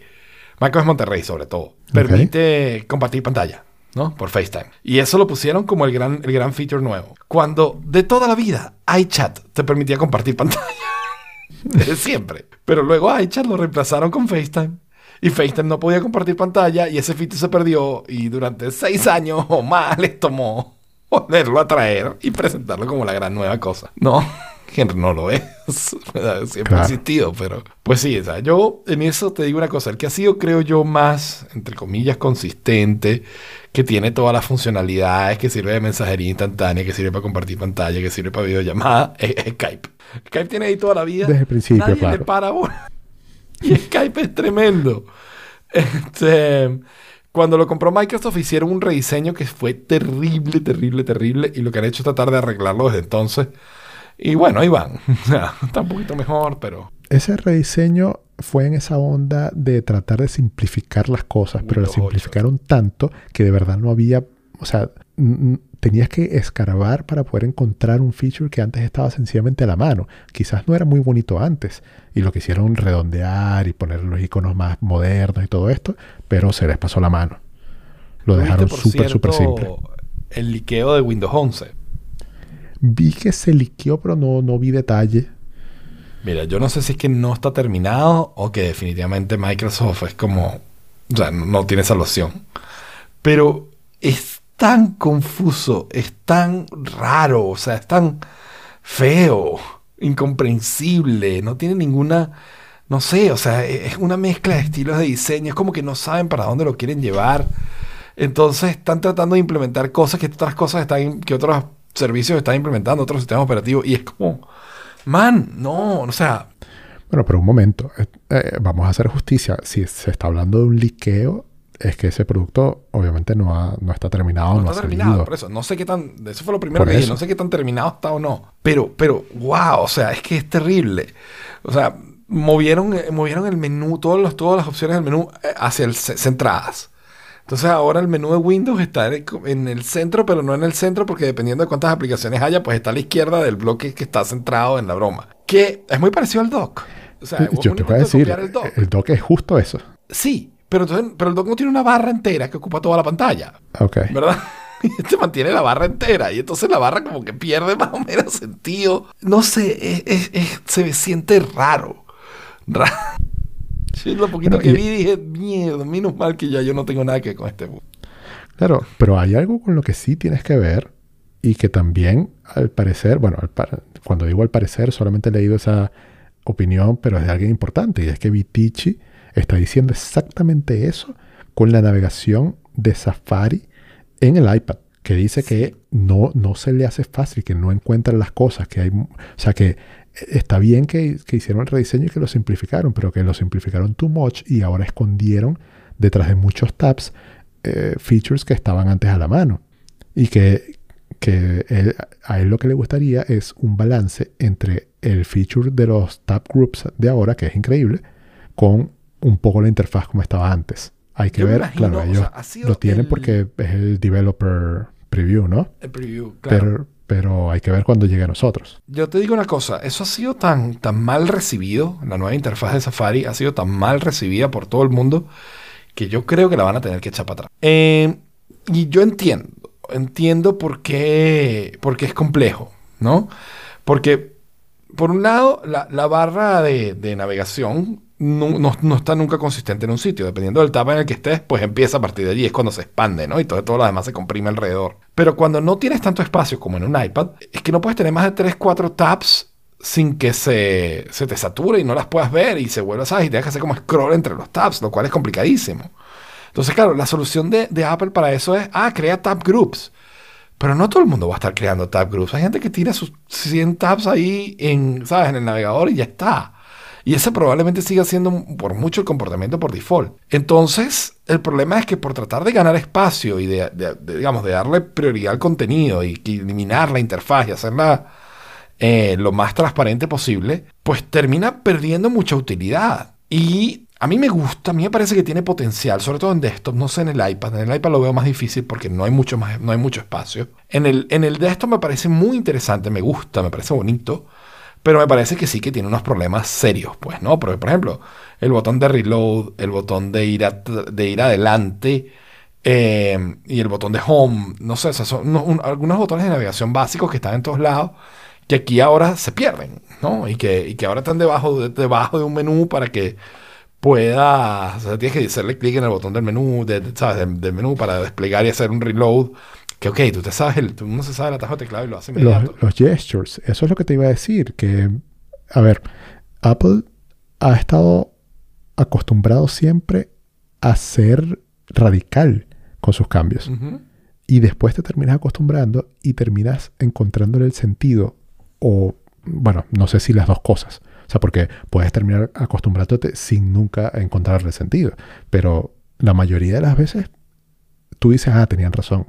[SPEAKER 2] macOS Monterrey sobre todo, permite compartir pantalla, ¿no? Por FaceTime. Y eso lo pusieron como el gran, el gran feature nuevo. Cuando de toda la vida iChat te permitía compartir pantalla. desde siempre. Pero luego iChat lo reemplazaron con FaceTime. Y FaceTime no podía compartir pantalla y ese feature se perdió y durante seis años o más les tomó volverlo a traer y presentarlo como la gran nueva cosa. No, Henry no lo es. Siempre
[SPEAKER 3] Claro.
[SPEAKER 2] ha existido, pero... Pues sí, o sea, yo en eso te digo una cosa. El que ha sido, creo yo, más, entre comillas, consistente, que tiene todas las funcionalidades, que sirve de mensajería instantánea, que sirve para compartir pantalla, que sirve para videollamada, es, es Skype. Skype tiene ahí toda la vida.
[SPEAKER 3] Desde el principio,
[SPEAKER 2] Nadie le
[SPEAKER 3] claro.
[SPEAKER 2] para bola. Y Skype es tremendo. Este, cuando lo compró Microsoft hicieron un rediseño que fue terrible, terrible, terrible. Y lo que han hecho es tratar de arreglarlo desde entonces. Y bueno, ahí van. Está un poquito mejor, pero...
[SPEAKER 3] Ese rediseño fue en esa onda de tratar de simplificar las cosas, pero las
[SPEAKER 2] Windows 8.
[SPEAKER 3] simplificaron tanto que de verdad no había, o sea, tenías que escarbar para poder encontrar un feature que antes estaba sencillamente a la mano. Quizás no era muy bonito antes y lo quisieron redondear y poner los iconos más modernos y todo esto, pero se les pasó la mano. Lo
[SPEAKER 2] ¿Tuviste,
[SPEAKER 3] dejaron súper, súper simple.
[SPEAKER 2] El liqueo de Windows 11.
[SPEAKER 3] Vi que se liqueó, pero no, no vi detalle.
[SPEAKER 2] Mira, yo no sé si es que no está terminado o que definitivamente Microsoft es como... O sea, no, tiene esa loción. Pero es tan confuso, es tan raro, o sea, es tan feo, incomprensible, no tiene ninguna... No sé, o sea, e- es una mezcla de estilos de diseño, es como que no saben para dónde lo quieren llevar. Entonces están tratando de implementar cosas que otras cosas están, que otros servicios están implementando, otros sistemas operativos, y es como, man, no, o sea,
[SPEAKER 3] Bueno, pero un momento, eh, eh, vamos a hacer justicia. Si se está hablando de un liqueo, es que ese producto obviamente no, ha- no está terminado, no,
[SPEAKER 2] no
[SPEAKER 3] ha
[SPEAKER 2] está terminado,
[SPEAKER 3] salido.
[SPEAKER 2] por eso, no sé qué tan, eso fue lo primero
[SPEAKER 3] Por
[SPEAKER 2] que dije, no sé qué tan terminado está o no, pero, pero, wow, o sea, es que es terrible, o sea, movieron, eh, movieron el menú, todos los, todas las opciones del menú hacia el ce- centradas. Entonces ahora el menú de Windows está en el, en el centro, pero no en el centro porque dependiendo de cuántas aplicaciones haya, pues está a la izquierda del bloque que está centrado en la broma. Que es muy parecido al dock. O sea,
[SPEAKER 3] Yo te voy a decir,
[SPEAKER 2] el dock.
[SPEAKER 3] el dock es justo eso.
[SPEAKER 2] Sí, pero, entonces, pero el dock no tiene una barra entera que ocupa toda la pantalla.
[SPEAKER 3] Ok.
[SPEAKER 2] ¿verdad? Y este mantiene la barra entera y entonces la barra como que pierde más o menos sentido. No sé, es- es- es- se siente raro. Raro. Yo lo poquito
[SPEAKER 3] Bueno,
[SPEAKER 2] que
[SPEAKER 3] y-
[SPEAKER 2] vi dije, mierda, menos mal que ya yo no tengo nada que ver con este.
[SPEAKER 3] Claro, pero hay algo con lo que sí tienes que ver y que también, al parecer, bueno, al par- cuando digo al parecer, solamente he leído esa opinión, pero es de alguien importante, y es que Vitici está diciendo exactamente eso con la navegación de Safari en el iPad, que dice que no, no se le hace fácil, que no encuentra las cosas, que hay, o sea, que está bien que, que hicieron el rediseño y que lo simplificaron, pero que lo simplificaron too much y ahora escondieron detrás de muchos tabs eh, features que estaban antes a la mano. Y que, que él- a él lo que le gustaría es un balance entre el feature de los tab groups de ahora, que es increíble, con un poco la interfaz como estaba antes. Hay que
[SPEAKER 2] Yo
[SPEAKER 3] ver,
[SPEAKER 2] imagino,
[SPEAKER 3] claro,
[SPEAKER 2] o
[SPEAKER 3] ellos
[SPEAKER 2] sea,
[SPEAKER 3] lo tienen
[SPEAKER 2] el-
[SPEAKER 3] porque es el developer preview, ¿no?
[SPEAKER 2] El preview, claro.
[SPEAKER 3] Pero, pero hay que ver cuando llegue a nosotros.
[SPEAKER 2] Yo te digo una cosa, eso ha sido tan, tan mal recibido, la nueva interfaz de Safari ha sido tan mal recibida por todo el mundo que yo creo que la van a tener que echar para atrás. Eh, y yo entiendo, entiendo por qué, por es complejo, ¿no? Porque, por un lado, la, la barra de navegación no, está nunca consistente en un sitio. Dependiendo del tab en el que estés, pues empieza a partir de allí. Es cuando se expande, ¿no? Y todo, todo lo demás se comprime alrededor. Pero cuando no tienes tanto espacio como en un iPad, es que no puedes tener más de 3, 4 tabs sin que se, se te sature y no las puedas ver y se vuelva, ¿sabes? Y tengas que hacer como scroll entre los tabs, lo cual es complicadísimo. Entonces, claro, la solución de, de Apple para eso es, ah, crea tab groups. Pero no todo el mundo va a estar creando tab groups. Hay gente que tira sus 100 tabs ahí en, ¿sabes? en el navegador y ya está. Y ese probablemente siga siendo por mucho el comportamiento por default. Entonces, el problema es que por tratar de ganar espacio y de, digamos, de darle prioridad al contenido y eliminar la interfaz y hacerla eh, lo más transparente posible, pues termina perdiendo mucha utilidad. Y a mí me gusta, a mí me parece que tiene potencial, sobre todo en desktop, no sé en el iPad. En el iPad lo veo más difícil porque no hay mucho, más, no hay mucho espacio. En el, en el desktop me parece muy interesante, me gusta, me parece bonito. Pero me parece que sí que tiene unos problemas serios, pues, ¿no? Porque, por ejemplo, el botón de reload, el botón de ir, de ir adelante eh, y el botón de home, no sé, o son unos- un- algunos botones de navegación básicos que están en todos lados, que aquí ahora se pierden. ¿no? Y que, y que ahora están debajo de, debajo de un menú para que puedas, o sea, tienes que hacerle clic en el botón del menú, de, del menú para desplegar y hacer un reload. Que ok, tú te sabes, el, tú no se sabe el atajo de teclado y lo hace inmediato.
[SPEAKER 3] los, los gestures, eso es lo que te iba a decir, que, a ver, Apple ha estado acostumbrado siempre a ser radical con sus cambios. Y después te terminas acostumbrando y terminas encontrándole el sentido. O, bueno, no sé si las dos cosas. O sea, porque puedes terminar acostumbrándote sin nunca encontrarle sentido. Pero la mayoría de las veces tú dices, ah, tenían razón.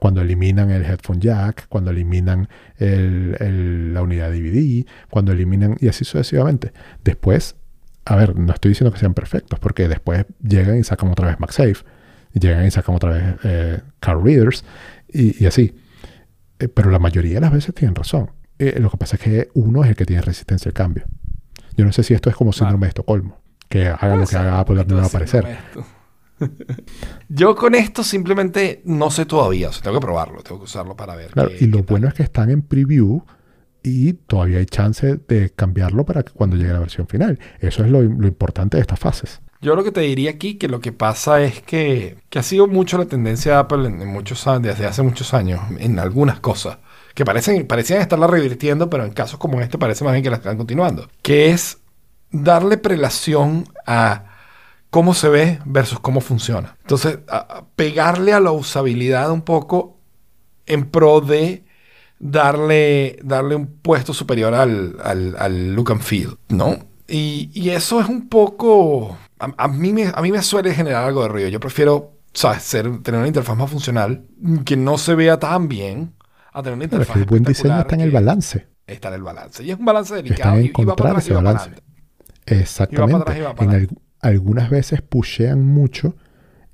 [SPEAKER 3] Cuando eliminan el headphone jack, cuando eliminan el- el- la unidad DVD, cuando eliminan, y así sucesivamente. Después, a ver, no estoy diciendo que sean perfectos, porque después llegan y sacan otra vez MagSafe, y llegan y sacan otra vez eh, Card Readers, y, y así. Eh, pero la mayoría de las veces tienen razón. Eh, lo que pasa es que uno es el que tiene resistencia al cambio. Yo no sé si esto es como síndrome de Estocolmo, que haga lo que haga Apple no va a aparecer.
[SPEAKER 2] Yo con esto simplemente no sé todavía. O sea, tengo que probarlo, tengo que usarlo para ver.
[SPEAKER 3] Claro,
[SPEAKER 2] qué-
[SPEAKER 3] y lo bueno es que están en preview y todavía hay chance de cambiarlo para que cuando llegue la versión final. Eso es lo, lo importante de estas fases.
[SPEAKER 2] Yo lo que te diría aquí que lo que pasa es que, que ha sido mucho la tendencia de Apple en, en muchos desde hace muchos años, en algunas cosas, que parecen, parecían estarla revirtiendo, pero en casos como este parece más bien que la están continuando, que es darle prelación a cómo se ve versus cómo funciona. Entonces, a- a pegarle a la usabilidad un poco en pro de darle, darle un puesto superior al, al- al look and feel, ¿no? Y, y eso es un poco... A, a mí me, a mí me suele generar algo de ruido. Yo prefiero, ¿sabes? Ser- tener una interfaz más funcional, que no se vea tan bien, a tener una
[SPEAKER 3] Pero es
[SPEAKER 2] interfaz
[SPEAKER 3] que el buen diseño está en el balance.
[SPEAKER 2] Está en el balance. Y es un balance
[SPEAKER 3] Está
[SPEAKER 2] delicado.
[SPEAKER 3] en
[SPEAKER 2] y- y va para atrás
[SPEAKER 3] ese
[SPEAKER 2] para
[SPEAKER 3] balance. Exactamente.
[SPEAKER 2] atrás y va para
[SPEAKER 3] En
[SPEAKER 2] adelante.
[SPEAKER 3] Al- algunas veces pushean mucho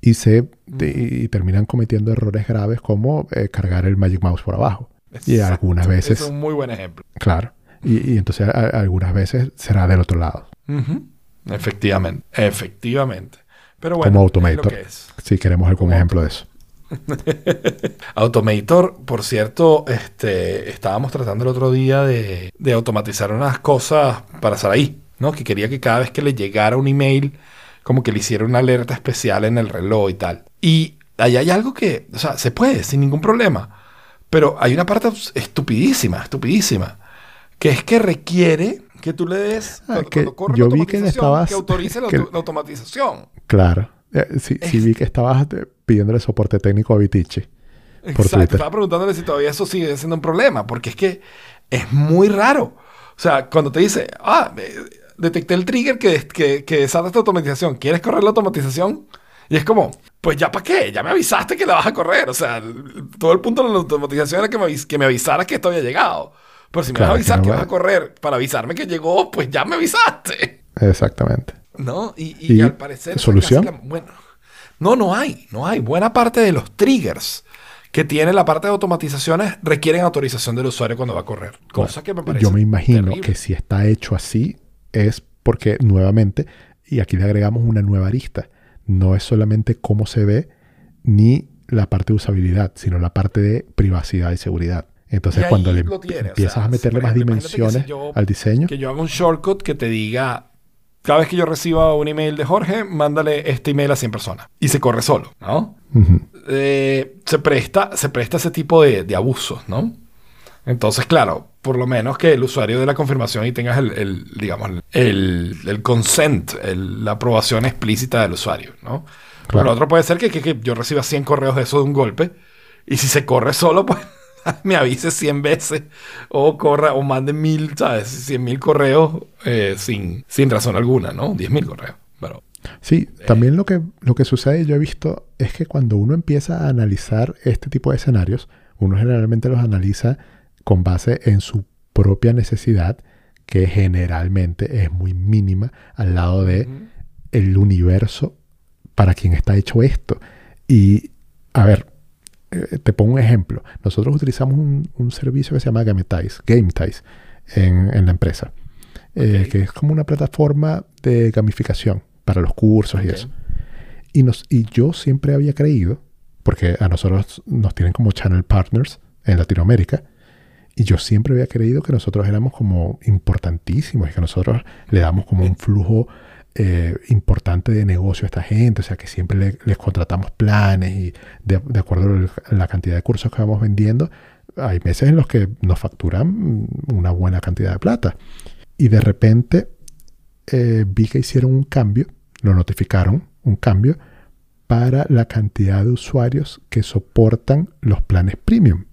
[SPEAKER 3] y se y terminan cometiendo errores graves como eh, cargar el Magic Mouse por abajo. Y algunas veces,
[SPEAKER 2] Es un muy buen ejemplo.
[SPEAKER 3] claro. Y, y entonces a- algunas veces será del otro lado.
[SPEAKER 2] Efectivamente. Efectivamente. Pero bueno,
[SPEAKER 3] como
[SPEAKER 2] es
[SPEAKER 3] Automator.
[SPEAKER 2] que es.
[SPEAKER 3] Si queremos algún
[SPEAKER 2] Como
[SPEAKER 3] ejemplo de eso.
[SPEAKER 2] Automator, por cierto, este, estábamos tratando el otro día de, de automatizar unas cosas para Saraí, ¿no? Que quería que cada vez que le llegara un email, como que le hiciera una alerta especial en el reloj y tal. Y ahí hay algo que, o sea, se puede, sin ningún problema. Pero hay una parte estupidísima, estupidísima, que es que requiere que tú le des,
[SPEAKER 3] Ah,
[SPEAKER 2] cuando,
[SPEAKER 3] que
[SPEAKER 2] cuando corre
[SPEAKER 3] yo
[SPEAKER 2] la
[SPEAKER 3] vi que le estabas-
[SPEAKER 2] que autorice la,
[SPEAKER 3] que-
[SPEAKER 2] auto- la automatización.
[SPEAKER 3] Claro. Eh, sí, sí vi que estabas pidiéndole soporte técnico a Vitici. Por
[SPEAKER 2] Exacto,
[SPEAKER 3] Twitter.
[SPEAKER 2] estaba preguntándole si todavía eso sigue siendo un problema, porque es que es muy raro. O sea, cuando te dice, ah, eh, detecté el trigger que, que, que desata esta automatización, ¿quieres correr la automatización? Y es como, pues ya para qué, ya me avisaste que la vas a correr. O sea, todo el punto de la automatización era que me, avis- que me avisaras que esto había llegado. Pero si me
[SPEAKER 3] Claro,
[SPEAKER 2] vas a
[SPEAKER 3] que
[SPEAKER 2] avisar
[SPEAKER 3] no
[SPEAKER 2] que
[SPEAKER 3] va-
[SPEAKER 2] vas a correr para avisarme que llegó, pues ya me avisaste.
[SPEAKER 3] Exactamente.
[SPEAKER 2] ¿No? Y, y
[SPEAKER 3] ¿Y
[SPEAKER 2] al parecer...
[SPEAKER 3] solución?
[SPEAKER 2] la- bueno, no, no hay, no hay. Buena parte de los triggers que tiene la parte de automatizaciones requieren autorización del usuario cuando va a correr. Cosa que me parece
[SPEAKER 3] Yo me imagino
[SPEAKER 2] terrible.
[SPEAKER 3] que si está hecho así es porque nuevamente, y aquí le agregamos una nueva arista, no es solamente cómo se ve ni la parte de usabilidad, sino la parte de privacidad y seguridad. Entonces
[SPEAKER 2] Y
[SPEAKER 3] cuando le
[SPEAKER 2] tiene, o
[SPEAKER 3] empiezas
[SPEAKER 2] sea,
[SPEAKER 3] a meterle más
[SPEAKER 2] ejemplo, que
[SPEAKER 3] dimensiones
[SPEAKER 2] si yo-
[SPEAKER 3] al diseño,
[SPEAKER 2] Que yo haga un shortcut que te diga, cada vez que yo reciba un email de Jorge, mándale este email a 100 personas. Y se corre solo, ¿no?
[SPEAKER 3] ujú,
[SPEAKER 2] eh, se, presta, se presta ese tipo de, de abusos, ¿no? Entonces, claro, por lo menos que el usuario de la confirmación y tengas el, el, digamos, el, el consent, el- la aprobación explícita del usuario, ¿no? Pero
[SPEAKER 3] Claro.
[SPEAKER 2] lo otro puede ser que, que- que yo reciba 100 correos de eso de un golpe y si se corre solo, pues me avise 100 veces o corra o mande mil, ¿sabes? 100 mil correos eh, sin, sin razón alguna, ¿no? 10 mil correos. Pero
[SPEAKER 3] Sí, también lo que, lo que sucede, yo he visto, es que cuando uno empieza a analizar este tipo de escenarios, uno generalmente los analiza con base en su propia necesidad, que generalmente es muy mínima al lado de el universo para quien está hecho esto. Y, a ver, eh, te pongo un ejemplo. Nosotros utilizamos un, un servicio que se llama Gametize, Gametize en, en la empresa, eh, que es como una plataforma de gamificación para los cursos y eso. Y, nos, y yo siempre había creído, porque a nosotros nos tienen como channel partners en Latinoamérica, Y yo siempre había creído que nosotros éramos como importantísimos y que nosotros le damos como un flujo eh, importante de negocio a esta gente, o sea que siempre le- les contratamos planes y de, de acuerdo a la cantidad de cursos que vamos vendiendo, hay meses en los que nos facturan una buena cantidad de plata. Y de repente eh, vi que hicieron un cambio, lo notificaron, un cambio para la cantidad de usuarios que soportan los planes premium.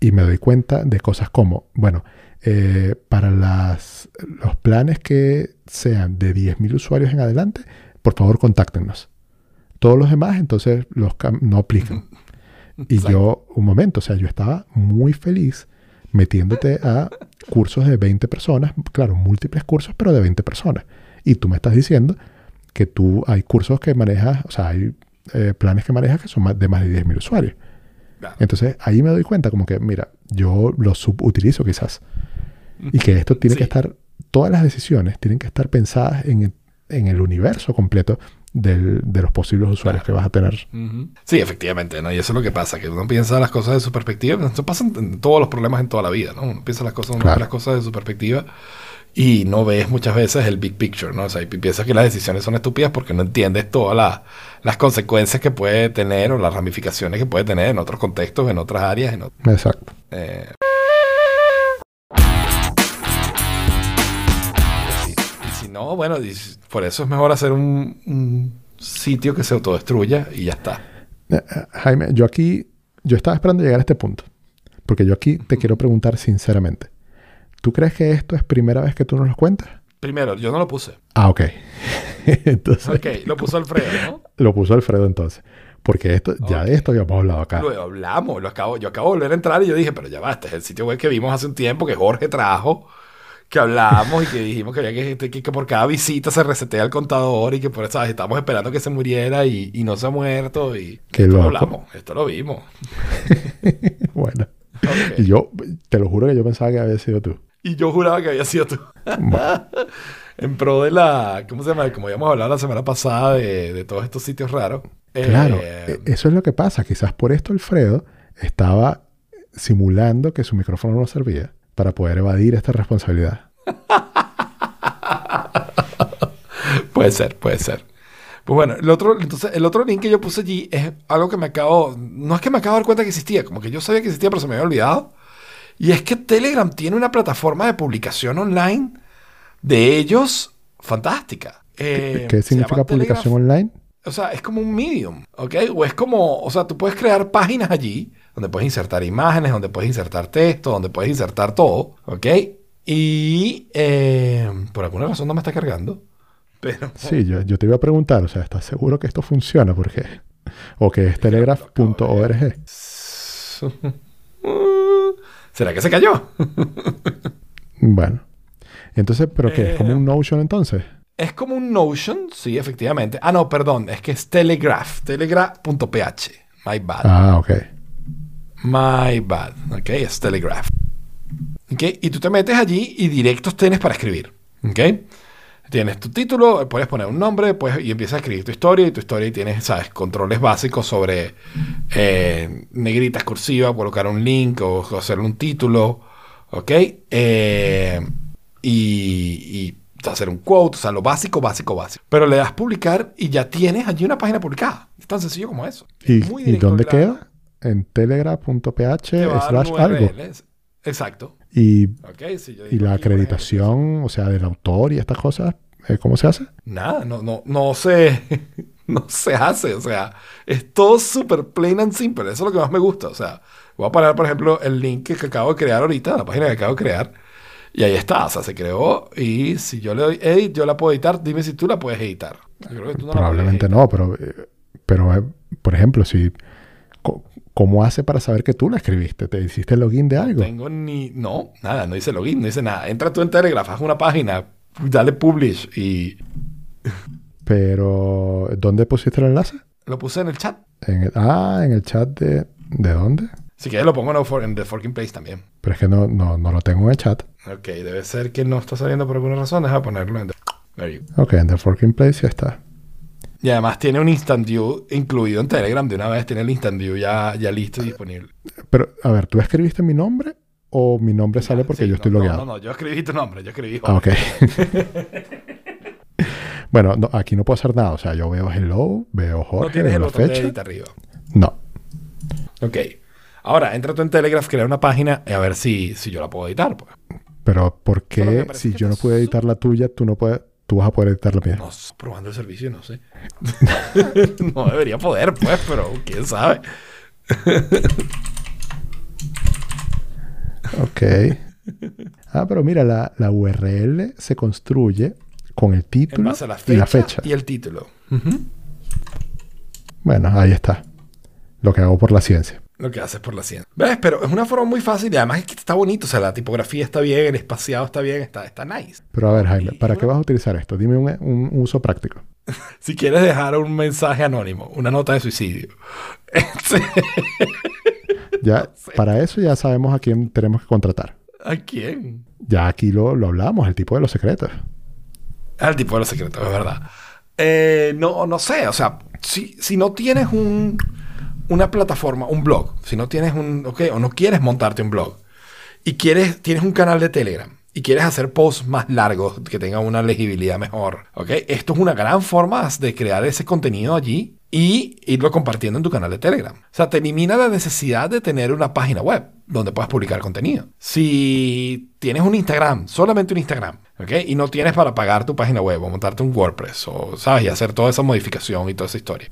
[SPEAKER 3] Y me doy cuenta de cosas como, bueno, eh, para las, los planes que sean de 10.000 usuarios en adelante, por favor contáctenos. Todos los demás, entonces, los no aplican. Y yo, un momento, o sea, yo estaba muy feliz metiéndote a cursos de 20 personas, claro, múltiples cursos, pero de 20 personas. Y tú me estás diciendo que tú hay cursos que manejas, o sea, hay eh, planes que manejas que son más- de más de 10.000 usuarios.
[SPEAKER 2] Claro.
[SPEAKER 3] Entonces ahí me doy cuenta como que, mira, yo lo subutilizo quizás. Y que esto tiene que
[SPEAKER 2] Sí.
[SPEAKER 3] estar, todas las decisiones tienen que estar pensadas en el, en el universo completo del- de los posibles usuarios que vas a tener.
[SPEAKER 2] Sí, efectivamente, ¿no? Y eso es lo que pasa, que uno piensa las cosas de su perspectiva. Esto pasa en, en todos los problemas en toda la vida, ¿no? Uno piensa las cosas, uno
[SPEAKER 3] Claro.
[SPEAKER 2] las cosas de su perspectiva y no ves muchas veces el big picture, ¿no? O sea, y piensas que las decisiones son estúpidas porque no entiendes todas las- las consecuencias que puede tener o las ramificaciones que puede tener en otros contextos, en otras áreas, en ot-
[SPEAKER 3] Exacto.
[SPEAKER 2] eh, y si- no, bueno, por eso es mejor hacer un, un sitio que se autodestruya y ya está.
[SPEAKER 3] Eh, eh, Jaime, yo aquí, yo estaba esperando llegar a este punto. Porque yo aquí te quiero preguntar sinceramente. ¿Tú crees que esto es primera vez que tú nos lo cuentas?
[SPEAKER 2] Primero, yo no lo puse.
[SPEAKER 3] Ah, ok. entonces,
[SPEAKER 2] Ok, lo puso Alfredo, ¿no?
[SPEAKER 3] lo puso Alfredo entonces. Porque esto, ya de esto habíamos hablado acá.
[SPEAKER 2] Luego hablamos, lo acabo, yo acabo de volver a entrar y yo dije, pero ya va, este es el sitio web que vimos hace un tiempo que Jorge trajo, que hablamos y que dijimos que había que, que, que por cada visita se resetea el contador y que por eso estamos esperando que se muriera y, y no se ha muerto y
[SPEAKER 3] Qué
[SPEAKER 2] esto lo hablamos, esto lo vimos.
[SPEAKER 3] bueno. Y yo, te lo juro que yo pensaba que había sido tú.
[SPEAKER 2] Y yo juraba que había sido tú.
[SPEAKER 3] Bueno,
[SPEAKER 2] En pro de la, ¿cómo se llama? Como habíamos hablado la semana pasada de, de todos estos sitios raros.
[SPEAKER 3] claro,
[SPEAKER 2] Eh,
[SPEAKER 3] e- eso es lo que pasa. Quizás por esto Alfredo estaba simulando que su micrófono no servía para poder evadir esta responsabilidad.
[SPEAKER 2] Puede ser, puede ser. Pues bueno, el otro, entonces, el otro link que yo puse allí es algo que me acabo, no es que me acabo de dar cuenta que existía, como que yo sabía que existía, pero se me había olvidado. Y es que Telegram tiene una plataforma de publicación online de ellos fantástica. Eh,
[SPEAKER 3] ¿Qué significa publicación
[SPEAKER 2] Telegraph.
[SPEAKER 3] online?
[SPEAKER 2] O sea, es como un medium, ¿ok? O es como, o sea, tú puedes crear páginas allí donde puedes insertar imágenes, donde puedes insertar texto, donde puedes insertar todo, ¿ok? Y eh, por alguna razón no me está cargando. Pero
[SPEAKER 3] Sí, yo, yo te iba a preguntar, o sea, ¿estás seguro que esto funciona? Porque, o que es telegraph.org.
[SPEAKER 2] ¿Será que se cayó?
[SPEAKER 3] Bueno. Entonces, ¿pero qué? ¿Es como
[SPEAKER 2] Eh,
[SPEAKER 3] un Notion entonces?
[SPEAKER 2] Es como un Notion, sí, efectivamente. Ah, no, perdón, es que es Telegraph, telegraph.ph. My bad.
[SPEAKER 3] Ah, ok.
[SPEAKER 2] My bad. Ok, es Telegraph. Ok, y tú te metes allí y directos tienes para escribir. Ok, tienes tu título, puedes poner un nombre puedes, y empiezas a escribir tu historia. Y tu historia y tienes, ¿sabes? Controles básicos sobre eh, negritas cursivas, colocar un link o, o hacer un título. Ok, eh, y, y hacer un quote, o sea, lo básico, básico, básico. Pero le das publicar y ya tienes allí una página publicada. Es tan sencillo como eso.
[SPEAKER 3] ¿Y,
[SPEAKER 2] Muy
[SPEAKER 3] ¿y dónde queda? En telegraph.ph
[SPEAKER 2] Te va a dar
[SPEAKER 3] slash algo.
[SPEAKER 2] Exacto.
[SPEAKER 3] Y,
[SPEAKER 2] Ok, si yo
[SPEAKER 3] y la acreditación, o sea, del autor y estas cosas, eh, ¿cómo se hace?
[SPEAKER 2] Nada, no, no, no se, no se hace. O sea, es todo súper plain and simple. Eso es lo que más me gusta. O sea, voy a poner, por ejemplo, el link que acabo de crear ahorita, la página que acabo de crear. Y ahí está. O sea, se creó. Y si yo le doy edit, yo la puedo editar. Dime si tú la puedes editar. Yo creo que tú no la
[SPEAKER 3] Probablemente
[SPEAKER 2] puedes
[SPEAKER 3] no, pero, eh, pero eh, por ejemplo, si... ¿Cómo hace para saber que tú la escribiste? ¿Te hiciste el login de algo?
[SPEAKER 2] No tengo ni. No, nada, no hice login, no hice nada. Entra tú en Telegraph, haz una página, dale publish y
[SPEAKER 3] Pero, ¿dónde pusiste el enlace?
[SPEAKER 2] lo puse en el chat.
[SPEAKER 3] En el- ah, en el chat de... ¿De dónde?
[SPEAKER 2] Si quieres lo pongo en, The Forking Place también.
[SPEAKER 3] Pero es que no, no, no lo tengo en el chat.
[SPEAKER 2] Ok, debe ser que no está saliendo por alguna razón. Deja ponerlo en The...
[SPEAKER 3] Ok, en The Forking Place ya está.
[SPEAKER 2] Y además tiene un Instant View incluido en Telegram. De una vez tiene el Instant View ya, ya listo y disponible.
[SPEAKER 3] Pero, a ver, ¿tú escribiste mi nombre o mi nombre sale porque
[SPEAKER 2] Sí,
[SPEAKER 3] yo
[SPEAKER 2] no,
[SPEAKER 3] estoy
[SPEAKER 2] no,
[SPEAKER 3] logueado?
[SPEAKER 2] No, no, yo escribí tu nombre, yo escribí.
[SPEAKER 3] Ah, ok. bueno, no, aquí no puedo hacer nada. O sea, yo veo hello, veo
[SPEAKER 2] no
[SPEAKER 3] Jorge,
[SPEAKER 2] tienes
[SPEAKER 3] veo la
[SPEAKER 2] de
[SPEAKER 3] fecha.
[SPEAKER 2] edit arriba.
[SPEAKER 3] No.
[SPEAKER 2] Ok. Ahora, entra tú en Telegraph, crea una página y a ver si, si yo la puedo editar. Pues.
[SPEAKER 3] Pero ¿por qué si yo no puedo editar la tuya, tú no puedes, tú vas a poder editar la mía?
[SPEAKER 2] No probando el servicio, no sé. no debería poder, pues, pero quién sabe.
[SPEAKER 3] Ok. Ah, pero mira, la, la URL se construye con el
[SPEAKER 2] En
[SPEAKER 3] título
[SPEAKER 2] base a la
[SPEAKER 3] y la
[SPEAKER 2] fecha, y el título.
[SPEAKER 3] Bueno, ahí está. Lo que hago por la ciencia.
[SPEAKER 2] Lo que haces por la ciencia. ¿Ves? Pero es una forma muy fácil y además es que está bonito. O sea, la tipografía está bien, el espaciado está bien, está, está nice.
[SPEAKER 3] Pero a ver, Jaime, ¿para qué vas a utilizar esto? Dime un, un uso práctico.
[SPEAKER 2] Si quieres dejar un mensaje anónimo, una nota de suicidio. Este,
[SPEAKER 3] Ya, para eso ya sabemos a quién tenemos que contratar.
[SPEAKER 2] ¿A quién?
[SPEAKER 3] Ya aquí lo, lo hablamos, el tipo de los secretos.
[SPEAKER 2] Al tipo de los secretos, es verdad. Eh, no, no sé, o sea, si, si no tienes un, una plataforma, un blog, si no tienes un, ok, o no quieres montarte un blog, y quieres, tienes un canal de Telegram, y quieres hacer posts más largos, que tengan una legibilidad mejor, ok, esto es una gran forma de crear ese contenido allí y irlo compartiendo en tu canal de Telegram. O sea, te elimina la necesidad de tener una página web donde puedas publicar contenido. Si tienes un Instagram, solamente un Instagram, ¿ok? Y no tienes para pagar tu página web o montarte un WordPress o, ¿sabes? Y hacer toda esa modificación y toda esa historia.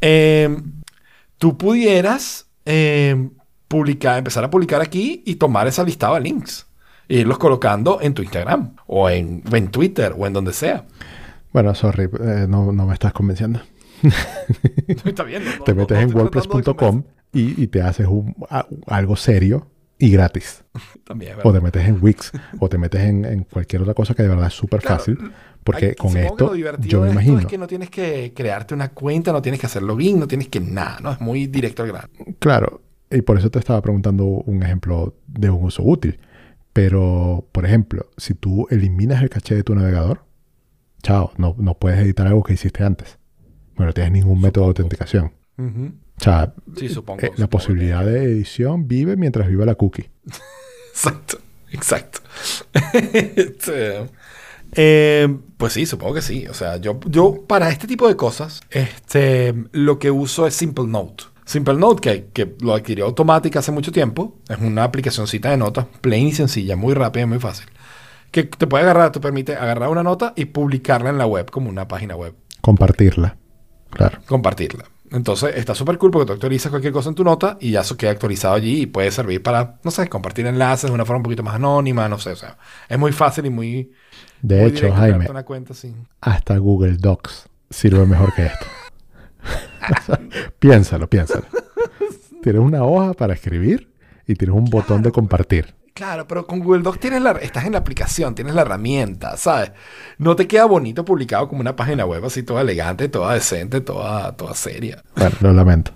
[SPEAKER 2] Eh, tú pudieras eh, publicar, empezar a publicar aquí y tomar esa listado de links. E irlos colocando en tu Instagram o en, en Twitter o en donde sea.
[SPEAKER 3] Bueno, sorry, eh, no, no me estás convenciendo.
[SPEAKER 2] Está bien. no-
[SPEAKER 3] te metes
[SPEAKER 2] no
[SPEAKER 3] en wordpress.com y, y te haces un- a- algo serio y gratis.
[SPEAKER 2] También,
[SPEAKER 3] O te metes en Wix o te metes en, en cualquier otra cosa que de verdad es súper
[SPEAKER 2] Claro.
[SPEAKER 3] fácil. Porque
[SPEAKER 2] Ay,
[SPEAKER 3] con esto, yo me
[SPEAKER 2] de esto
[SPEAKER 3] imagino.
[SPEAKER 2] Es que no tienes que crearte una cuenta, no tienes que hacer login, no tienes que nada, ¿no? Es muy directo al grano.
[SPEAKER 3] Claro, y por eso te estaba preguntando un ejemplo de un uso útil. Pero, por ejemplo, si tú eliminas el caché de tu navegador, chao, no, no puedes editar algo que hiciste antes. Bueno, no tienes ningún método de autenticación. O sea,
[SPEAKER 2] Sí, supongo.
[SPEAKER 3] eh, la posibilidad de edición vive mientras viva la cookie.
[SPEAKER 2] Exacto, exacto. Este, eh, pues sí, supongo que sí. O sea, yo, yo para este tipo de cosas, este, lo que uso es Simple Note. Simple Note, que, que lo adquirió automática hace mucho tiempo, es una aplicacioncita de notas, plain y sencilla, muy rápida y muy fácil. Que te puede agarrar, te permite agarrar una nota y publicarla en la web como una página web.
[SPEAKER 3] Compartirla. Claro.
[SPEAKER 2] compartirla. Entonces está súper cool porque tú actualizas cualquier cosa en tu nota y ya eso queda actualizado allí y puede servir para, no sé, compartir enlaces de una forma un poquito más anónima, no sé, o sea, es muy fácil y muy...
[SPEAKER 3] De hecho, Jaime,
[SPEAKER 2] una cuenta
[SPEAKER 3] hasta Google Docs sirve mejor que esto. Piénsalo, piénsalo. Tienes una hoja para escribir y tienes un botón de compartir.
[SPEAKER 2] Claro, pero con Google Docs tienes la, estás en la aplicación, tienes la herramienta, ¿sabes? No te queda bonito publicado como una página web así toda elegante, toda decente, toda, toda seria.
[SPEAKER 3] Bueno, lo lamento.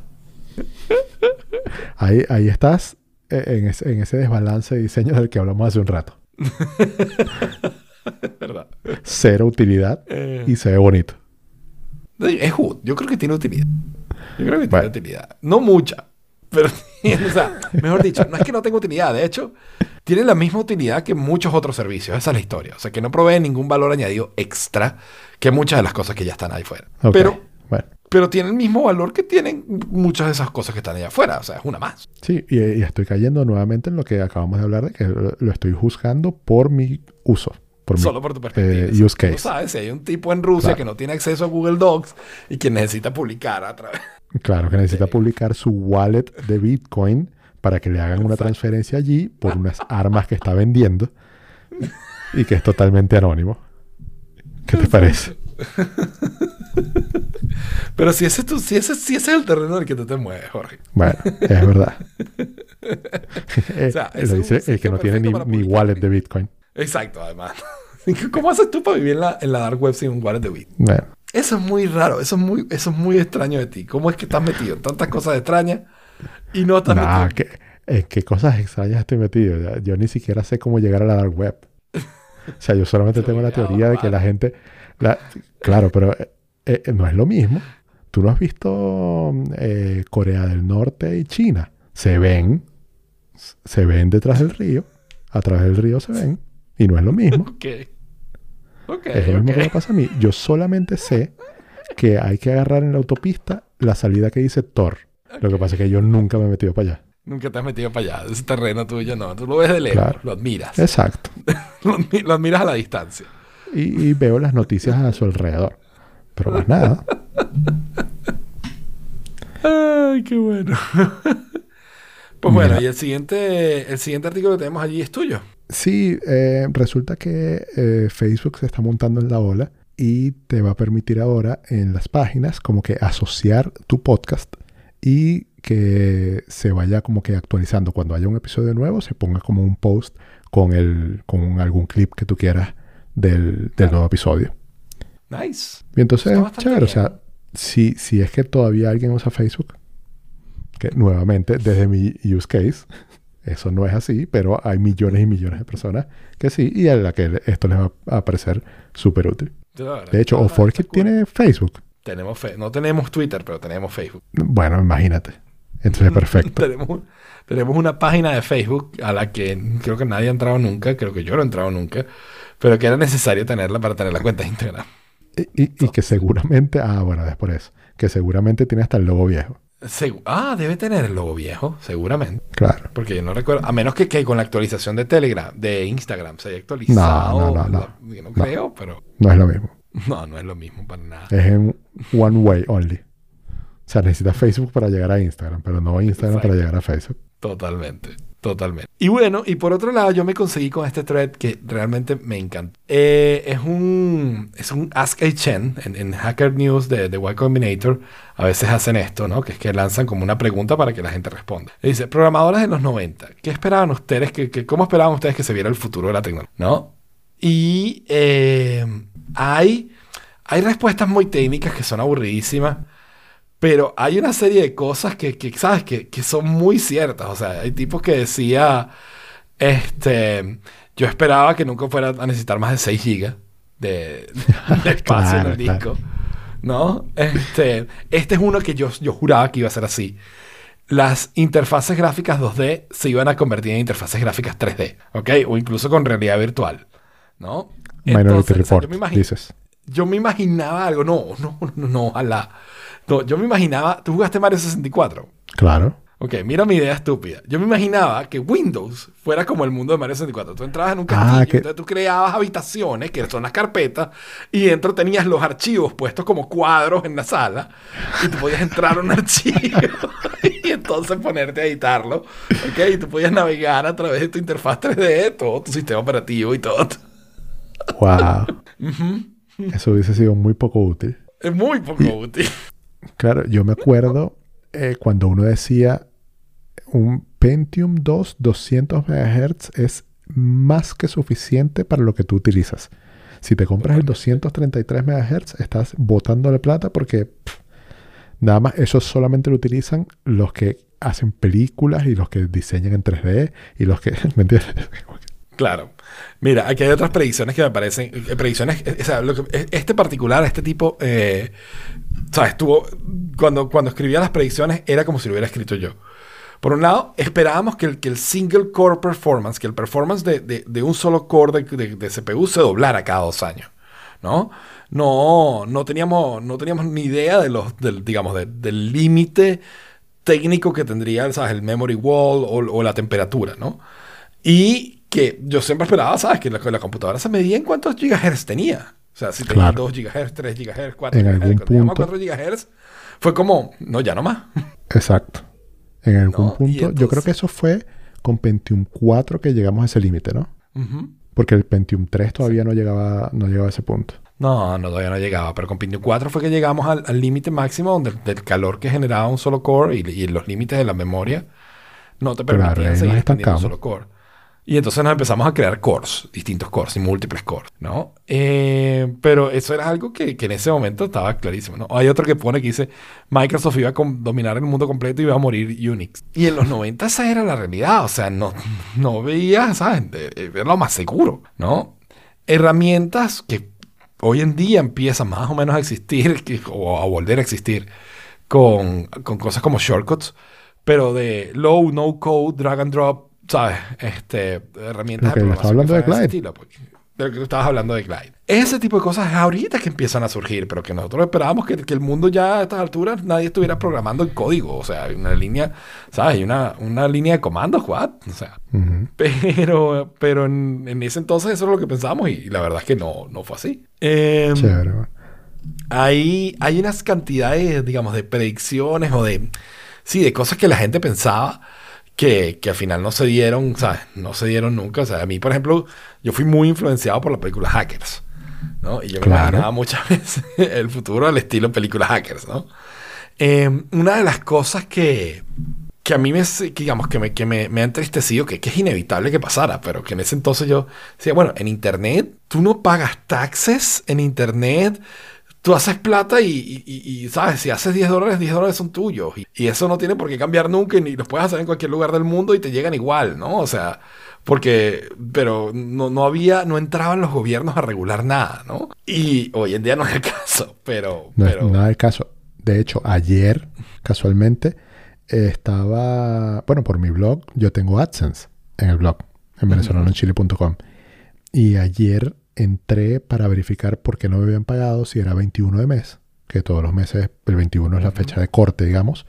[SPEAKER 3] Ahí, ahí estás eh, en ese, en ese desbalance de diseño del que hablamos hace un rato.
[SPEAKER 2] ¿Verdad?
[SPEAKER 3] Cero utilidad
[SPEAKER 2] Eh,
[SPEAKER 3] y se ve bonito.
[SPEAKER 2] Es útil. Yo creo que tiene utilidad. Yo creo que
[SPEAKER 3] Bueno.
[SPEAKER 2] tiene utilidad. No mucha. Pero, o sea, mejor dicho, no es que no tenga utilidad. De hecho, tiene la misma utilidad que muchos otros servicios. Esa es la historia. O sea, que no provee ningún valor añadido extra que muchas de las cosas que ya están ahí fuera. Pero,
[SPEAKER 3] bueno.
[SPEAKER 2] pero tiene el mismo valor que tienen muchas de esas cosas que están allá afuera. O sea, es una más.
[SPEAKER 3] Sí, y, y estoy cayendo nuevamente en lo que acabamos de hablar de que lo estoy juzgando por mi uso. Por mi,
[SPEAKER 2] Solo por tu perspectiva.
[SPEAKER 3] eh,
[SPEAKER 2] O
[SPEAKER 3] use
[SPEAKER 2] tú
[SPEAKER 3] case.
[SPEAKER 2] sabes, si hay un tipo en Rusia
[SPEAKER 3] Claro.
[SPEAKER 2] que no tiene acceso a Google Docs y que necesita publicar a través...
[SPEAKER 3] Claro, que necesita publicar su wallet de Bitcoin para que le hagan una transferencia allí por unas armas que está vendiendo y que es totalmente anónimo. ¿Qué te parece?
[SPEAKER 2] Pero si ese, es tu- si ese, si ese es el terreno en el que tú te mueves, Jorge.
[SPEAKER 3] Bueno, es verdad. Eh,
[SPEAKER 2] sea, es
[SPEAKER 3] dice el que no tiene ni, wallet de Bitcoin.
[SPEAKER 2] Exacto, además. ¿Cómo haces tú para vivir en la, en la dark web sin un wallet de?
[SPEAKER 3] Bueno,
[SPEAKER 2] Eso es muy raro, eso es muy, eso es muy extraño de ti. ¿Cómo es que estás metido en tantas cosas extrañas y no estás
[SPEAKER 3] nah,
[SPEAKER 2] metido?
[SPEAKER 3] ¿qué, en qué cosas extrañas estoy metido? Ya- Yo ni siquiera sé cómo llegar a la dark web. O sea, yo solamente tengo la teoría de que la gente... la- claro, pero eh, eh, no es lo mismo. Tú no has visto eh, Corea del Norte y China. Se ven. se ven detrás del río, a través del río se ven, y no es lo mismo.
[SPEAKER 2] Ok. Ok,
[SPEAKER 3] Es lo mismo que me pasa a mí. Yo solamente sé que hay que agarrar en la autopista la salida que dice Thor. Lo que pasa es que yo nunca me he metido para allá.
[SPEAKER 2] Nunca te has metido para allá. Ese terreno tuyo no. Tú lo ves de lejos.
[SPEAKER 3] Claro.
[SPEAKER 2] Lo admiras.
[SPEAKER 3] Exacto.
[SPEAKER 2] Lo, admi- lo admiras a la distancia.
[SPEAKER 3] Y, y veo las noticias a su alrededor. Pero más nada.
[SPEAKER 2] Ay, qué bueno. pues bueno, y el siguiente, el siguiente artículo que tenemos allí es tuyo.
[SPEAKER 3] Sí, eh, resulta que eh, Facebook se está montando en la ola y te va a permitir ahora en las páginas como que asociar tu podcast y que se vaya como que actualizando. Cuando haya un episodio nuevo, se ponga como un post con, el, con algún clip que tú quieras del, del nuevo episodio.
[SPEAKER 2] Nice.
[SPEAKER 3] Y entonces, chévere, o
[SPEAKER 2] bien.
[SPEAKER 3] sea, si, si es que todavía alguien usa Facebook, que nuevamente, desde mi use case, eso no es así, pero hay millones y millones de personas que sí, y a la que esto les va a parecer súper útil. De hecho, o
[SPEAKER 2] está cool.
[SPEAKER 3] tiene Facebook.
[SPEAKER 2] Tenemos fe- no tenemos Twitter, pero tenemos Facebook.
[SPEAKER 3] Bueno, imagínate. Entonces, perfecto.
[SPEAKER 2] tenemos, tenemos una página de Facebook a la que creo que nadie ha entrado nunca, creo que yo no he entrado nunca, pero que era necesario tenerla para tener la cuenta de Instagram.
[SPEAKER 3] Y, y- y que seguramente, ah, bueno, es por eso, que seguramente tiene hasta el logo viejo.
[SPEAKER 2] Segu- ah, debe tener el logo viejo, seguramente.
[SPEAKER 3] Claro.
[SPEAKER 2] Porque yo no recuerdo, a menos que, que con la actualización de Telegram, de Instagram, se haya actualizado.
[SPEAKER 3] No, no, no, no.
[SPEAKER 2] yo no
[SPEAKER 3] No.
[SPEAKER 2] creo, pero
[SPEAKER 3] No es lo mismo.
[SPEAKER 2] no, no es lo mismo para nada.
[SPEAKER 3] Es en one way only. O sea, necesitas Facebook para llegar a Instagram, pero no Instagram para llegar a Facebook.
[SPEAKER 2] Totalmente, totalmente. Y bueno, y por otro lado, yo me conseguí con este thread que realmente me encanta. Eh, es un es un Ask a Chen en, Hacker News de, de Y Combinator. A veces hacen esto, ¿no? Que es que lanzan como una pregunta para que la gente responda. Le dice, programadores de los 90, ¿qué esperaban ustedes? Que- ¿Cómo esperaban ustedes que se viera el futuro de la tecnología? ¿No? Y eh, hay, hay respuestas muy técnicas que son aburridísimas. Pero hay una serie de cosas que, que, ¿sabes? Que, que son muy ciertas. O sea, hay tipos que decía, este, yo esperaba que nunca fuera a necesitar más de 6 gigas de, de espacio en el
[SPEAKER 3] claro.
[SPEAKER 2] disco. ¿No? Este, este es uno que yo, yo juraba que iba a ser así. Las interfaces gráficas 2D se iban a convertir en interfaces gráficas 3D, ¿ok? O incluso con realidad virtual, ¿no?
[SPEAKER 3] Minority
[SPEAKER 2] Entonces, o sea,
[SPEAKER 3] Report,
[SPEAKER 2] yo me
[SPEAKER 3] dices.
[SPEAKER 2] yo me imaginaba algo. No, no, no, no, ojalá. No, yo me imaginaba. ¿Tú jugaste Mario 64?
[SPEAKER 3] Claro.
[SPEAKER 2] Ok, mira mi idea estúpida. Yo me imaginaba que Windows fuera como el mundo de Mario 64. Tú entrabas en un
[SPEAKER 3] Ah,
[SPEAKER 2] castillo,
[SPEAKER 3] que-
[SPEAKER 2] entonces tú creabas habitaciones, que son las carpetas, y dentro tenías los archivos puestos como cuadros en la sala, y tú podías entrar a un archivo y entonces ponerte a editarlo. Ok, y tú podías navegar a través de tu interfaz 3D, todo tu sistema operativo y todo.
[SPEAKER 3] Wow. Eso hubiese sido muy poco útil.
[SPEAKER 2] Es muy poco útil.
[SPEAKER 3] Claro, yo me acuerdo eh, cuando uno decía un Pentium 2 200 MHz es más que suficiente para lo que tú utilizas. Si te compras el 233 MHz, estás botando la plata porque nada más eso solamente lo utilizan los que hacen películas y los que diseñan en 3D y los que... ¿Me entiendes?
[SPEAKER 2] Claro. Mira, aquí hay otras predicciones que me parecen. eh, predicciones. eh, o sea, este particular, este tipo. Eh, ¿Sabes? Tuvo. Cuando, cuando escribía las predicciones, era como si lo hubiera escrito yo. Por un lado, esperábamos que el, que el single core performance, que el performance de, de- un solo core de, de- CPU se doblara cada dos años. ¿No? No, no teníamos, no teníamos ni idea de los, del, digamos, de- del límite técnico que tendría, ¿sabes? El memory wall o, la temperatura, ¿no? Y que yo siempre esperaba, ¿sabes? Que la, que la computadora se medía en cuántos gigahertz tenía. O sea, si tenía
[SPEAKER 3] Claro.
[SPEAKER 2] 2 gigahertz, 3 gigahertz, 4
[SPEAKER 3] En
[SPEAKER 2] gigahertz.
[SPEAKER 3] algún punto.
[SPEAKER 2] 4 gigahertz, fue como, no, ya no más.
[SPEAKER 3] Exacto. En algún
[SPEAKER 2] No,
[SPEAKER 3] punto, yo creo que eso fue con Pentium 4 que llegamos a ese límite, ¿no? Porque el Pentium 3 todavía no, llegaba, no llegaba a ese punto.
[SPEAKER 2] No, no, todavía no llegaba. Pero con Pentium 4 fue que llegamos al límite máximo donde, del calor que generaba un solo core y, y los límites de la memoria no te permitían seguir
[SPEAKER 3] nos
[SPEAKER 2] expandiendo un solo core. Y entonces nos empezamos a crear cores, distintos cores y múltiples cores, ¿no? Eh, pero eso era algo que, que en ese momento estaba clarísimo, ¿no? Hay otro que pone que dice Microsoft iba a dominar el mundo completo y iba a morir Unix. Y en los 90 esa era la realidad, o sea, no, no veía, ¿sabes? Eh, Era lo más seguro, ¿no? Herramientas que hoy en día empiezan más o menos a existir que- o a volver a existir con, con cosas como shortcuts, pero de low, no code, drag and drop ¿sabes? Este, herramientas
[SPEAKER 3] que
[SPEAKER 2] de
[SPEAKER 3] estaba hablando de Glide.
[SPEAKER 2] estilo, de lo que estabas hablando de Glide. Ese tipo de cosas es ahorita que empiezan a surgir, pero que nosotros esperábamos que, que el mundo ya a estas alturas nadie estuviera programando en código. O sea, hay una línea, ¿sabes? Hay una, una línea de comandos, what? O sea, pero, pero en, en ese entonces eso era lo que pensábamos y, la verdad es que no, no fue así. Em,
[SPEAKER 3] Chévere.
[SPEAKER 2] hay, hay unas cantidades, digamos, de predicciones o de, sí, de cosas que la gente pensaba que, que al final no se dieron, ¿sabes? No se dieron nunca. O sea, a mí, por ejemplo, yo fui muy influenciado por la película Hackers, ¿no? Y yo me imaginaba muchas veces el futuro al estilo película Hackers, ¿no? Eh, una de las cosas que, que a mí me, que digamos, que me, que me, me ha entristecido, que, que es inevitable que pasara, pero que en ese entonces yo decía, bueno, en Internet tú no pagas taxes, en Internet tú haces plata y, y- y- y, ¿sabes? Si haces 10 dólares, 10 dólares son tuyos. Y, y eso no tiene por qué cambiar nunca y ni los puedes hacer en cualquier lugar del mundo y te llegan igual, ¿no? O sea, porque, pero no, no había, no entraban los gobiernos a regular nada, ¿no? Y hoy en día no es el caso, pero...
[SPEAKER 3] No
[SPEAKER 2] pero
[SPEAKER 3] es nada del caso. De hecho, ayer, casualmente, estaba, bueno, por mi blog, yo tengo AdSense en el blog, en venezolanoenchile.com. Y ayer entré para verificar por qué no me habían pagado si era 21 de mes, que todos los meses, el 21 es la fecha de corte, digamos.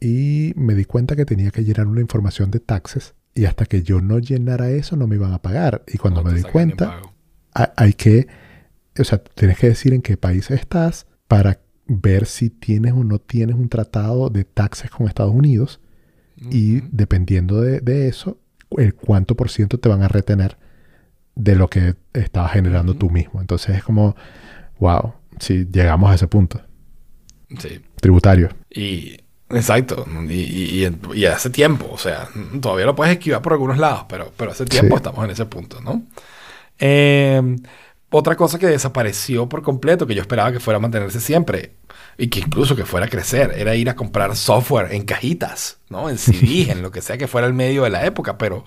[SPEAKER 3] Y me di cuenta que tenía que llenar una información de taxes y hasta que yo no llenara eso no me iban a pagar. Y cuando
[SPEAKER 2] no
[SPEAKER 3] me di cuenta, hay que, o sea, tienes que decir en qué país estás para ver si tienes o no tienes un tratado de taxes con Estados Unidos y dependiendo de, de eso, el cuánto por ciento te van a retener de lo que estabas generando tú mismo. Entonces es como, wow, si llegamos a ese punto,
[SPEAKER 2] Sí.
[SPEAKER 3] tributario.
[SPEAKER 2] Y, exacto. Y, y- y hace tiempo, o sea, todavía lo puedes esquivar por algunos lados, pero, pero hace tiempo
[SPEAKER 3] Sí.
[SPEAKER 2] estamos en ese punto, ¿no? Eh, otra cosa que desapareció por completo, que yo esperaba que fuera a mantenerse siempre, y que incluso que fuera a crecer, era ir a comprar software en cajitas, ¿no? En CDs, en lo que sea que fuera el medio de la época, pero,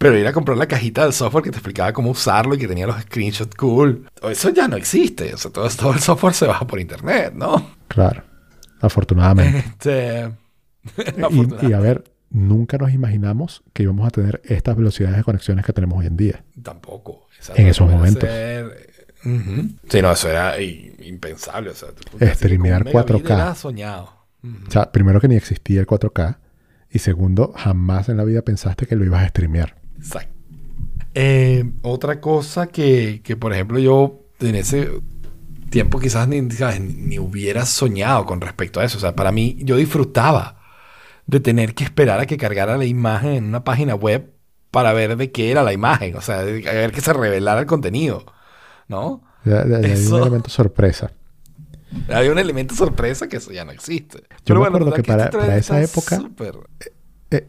[SPEAKER 2] pero ir a comprar la cajita del software que te explicaba cómo usarlo y que tenía los screenshots cool. Eso ya no existe, o sea, todo, todo el software se baja por internet, ¿no?
[SPEAKER 3] Claro, afortunadamente.
[SPEAKER 2] Este,
[SPEAKER 3] y, y a ver, nunca nos imaginamos que íbamos a tener estas velocidades de conexiones que tenemos hoy en día.
[SPEAKER 2] Tampoco.
[SPEAKER 3] En
[SPEAKER 2] no
[SPEAKER 3] esos momentos.
[SPEAKER 2] ser-. Sí, no, eso era impensable. O sea,
[SPEAKER 3] Streamear
[SPEAKER 2] con un megabit
[SPEAKER 3] 4K.
[SPEAKER 2] era soñado. Ujú.
[SPEAKER 3] O sea, primero que ni existía el 4K y segundo, jamás en la vida pensaste que lo ibas a streamear.
[SPEAKER 2] Exacto. Eh, otra cosa que, que, por ejemplo, yo en ese tiempo quizás ni, ¿sabes? ni hubiera soñado con respecto a eso. O sea, para mí, yo disfrutaba de tener que esperar a que cargara la imagen en una página web para ver de qué era la imagen. O sea, de- a ver que se revelara el contenido. ¿No?
[SPEAKER 3] Ya- ya- ya hay un elemento sorpresa.
[SPEAKER 2] Había un elemento sorpresa que eso ya no existe.
[SPEAKER 3] Yo me acuerdo
[SPEAKER 2] total
[SPEAKER 3] que para- para esa época-
[SPEAKER 2] súper-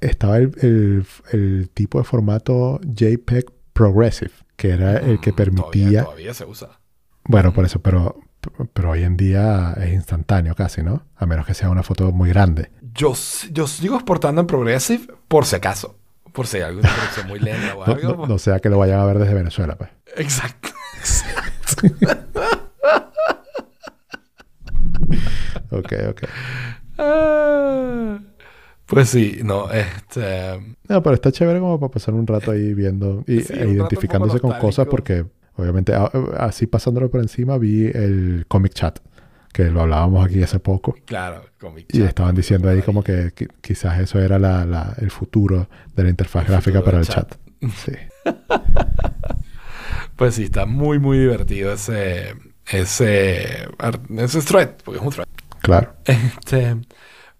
[SPEAKER 3] estaba el, el- el tipo de formato JPEG Progressive, que era el que
[SPEAKER 2] Mm,
[SPEAKER 3] permitía...
[SPEAKER 2] Todavía, todavía se usa.
[SPEAKER 3] Bueno, por eso, pero, pero hoy en día es instantáneo casi, ¿no? A menos que sea una foto muy grande.
[SPEAKER 2] Yo, sigo exportando en Progressive por si acaso. Por si hay alguna producción muy lenta o algo.
[SPEAKER 3] no- no sea que lo vayan a ver desde Venezuela, pues.
[SPEAKER 2] Exacto.
[SPEAKER 3] Ok, ok.
[SPEAKER 2] Ah, pues sí, no, este...
[SPEAKER 3] No, pero está chévere como para pasar un rato ahí viendo y,
[SPEAKER 2] Sí,
[SPEAKER 3] e identificándose con cosas porque obviamente a- así pasándolo por encima vi el comic chat que lo hablábamos aquí hace poco
[SPEAKER 2] Claro, Comic
[SPEAKER 3] y
[SPEAKER 2] Chat,
[SPEAKER 3] estaban diciendo ahí como que, qui- quizás eso era la- la- el futuro de la interfaz
[SPEAKER 2] El
[SPEAKER 3] gráfica para el chat. Sí.
[SPEAKER 2] Pues sí, está muy, muy divertido ese... Ese... Ese thread, porque es un thread.
[SPEAKER 3] Claro.
[SPEAKER 2] Este,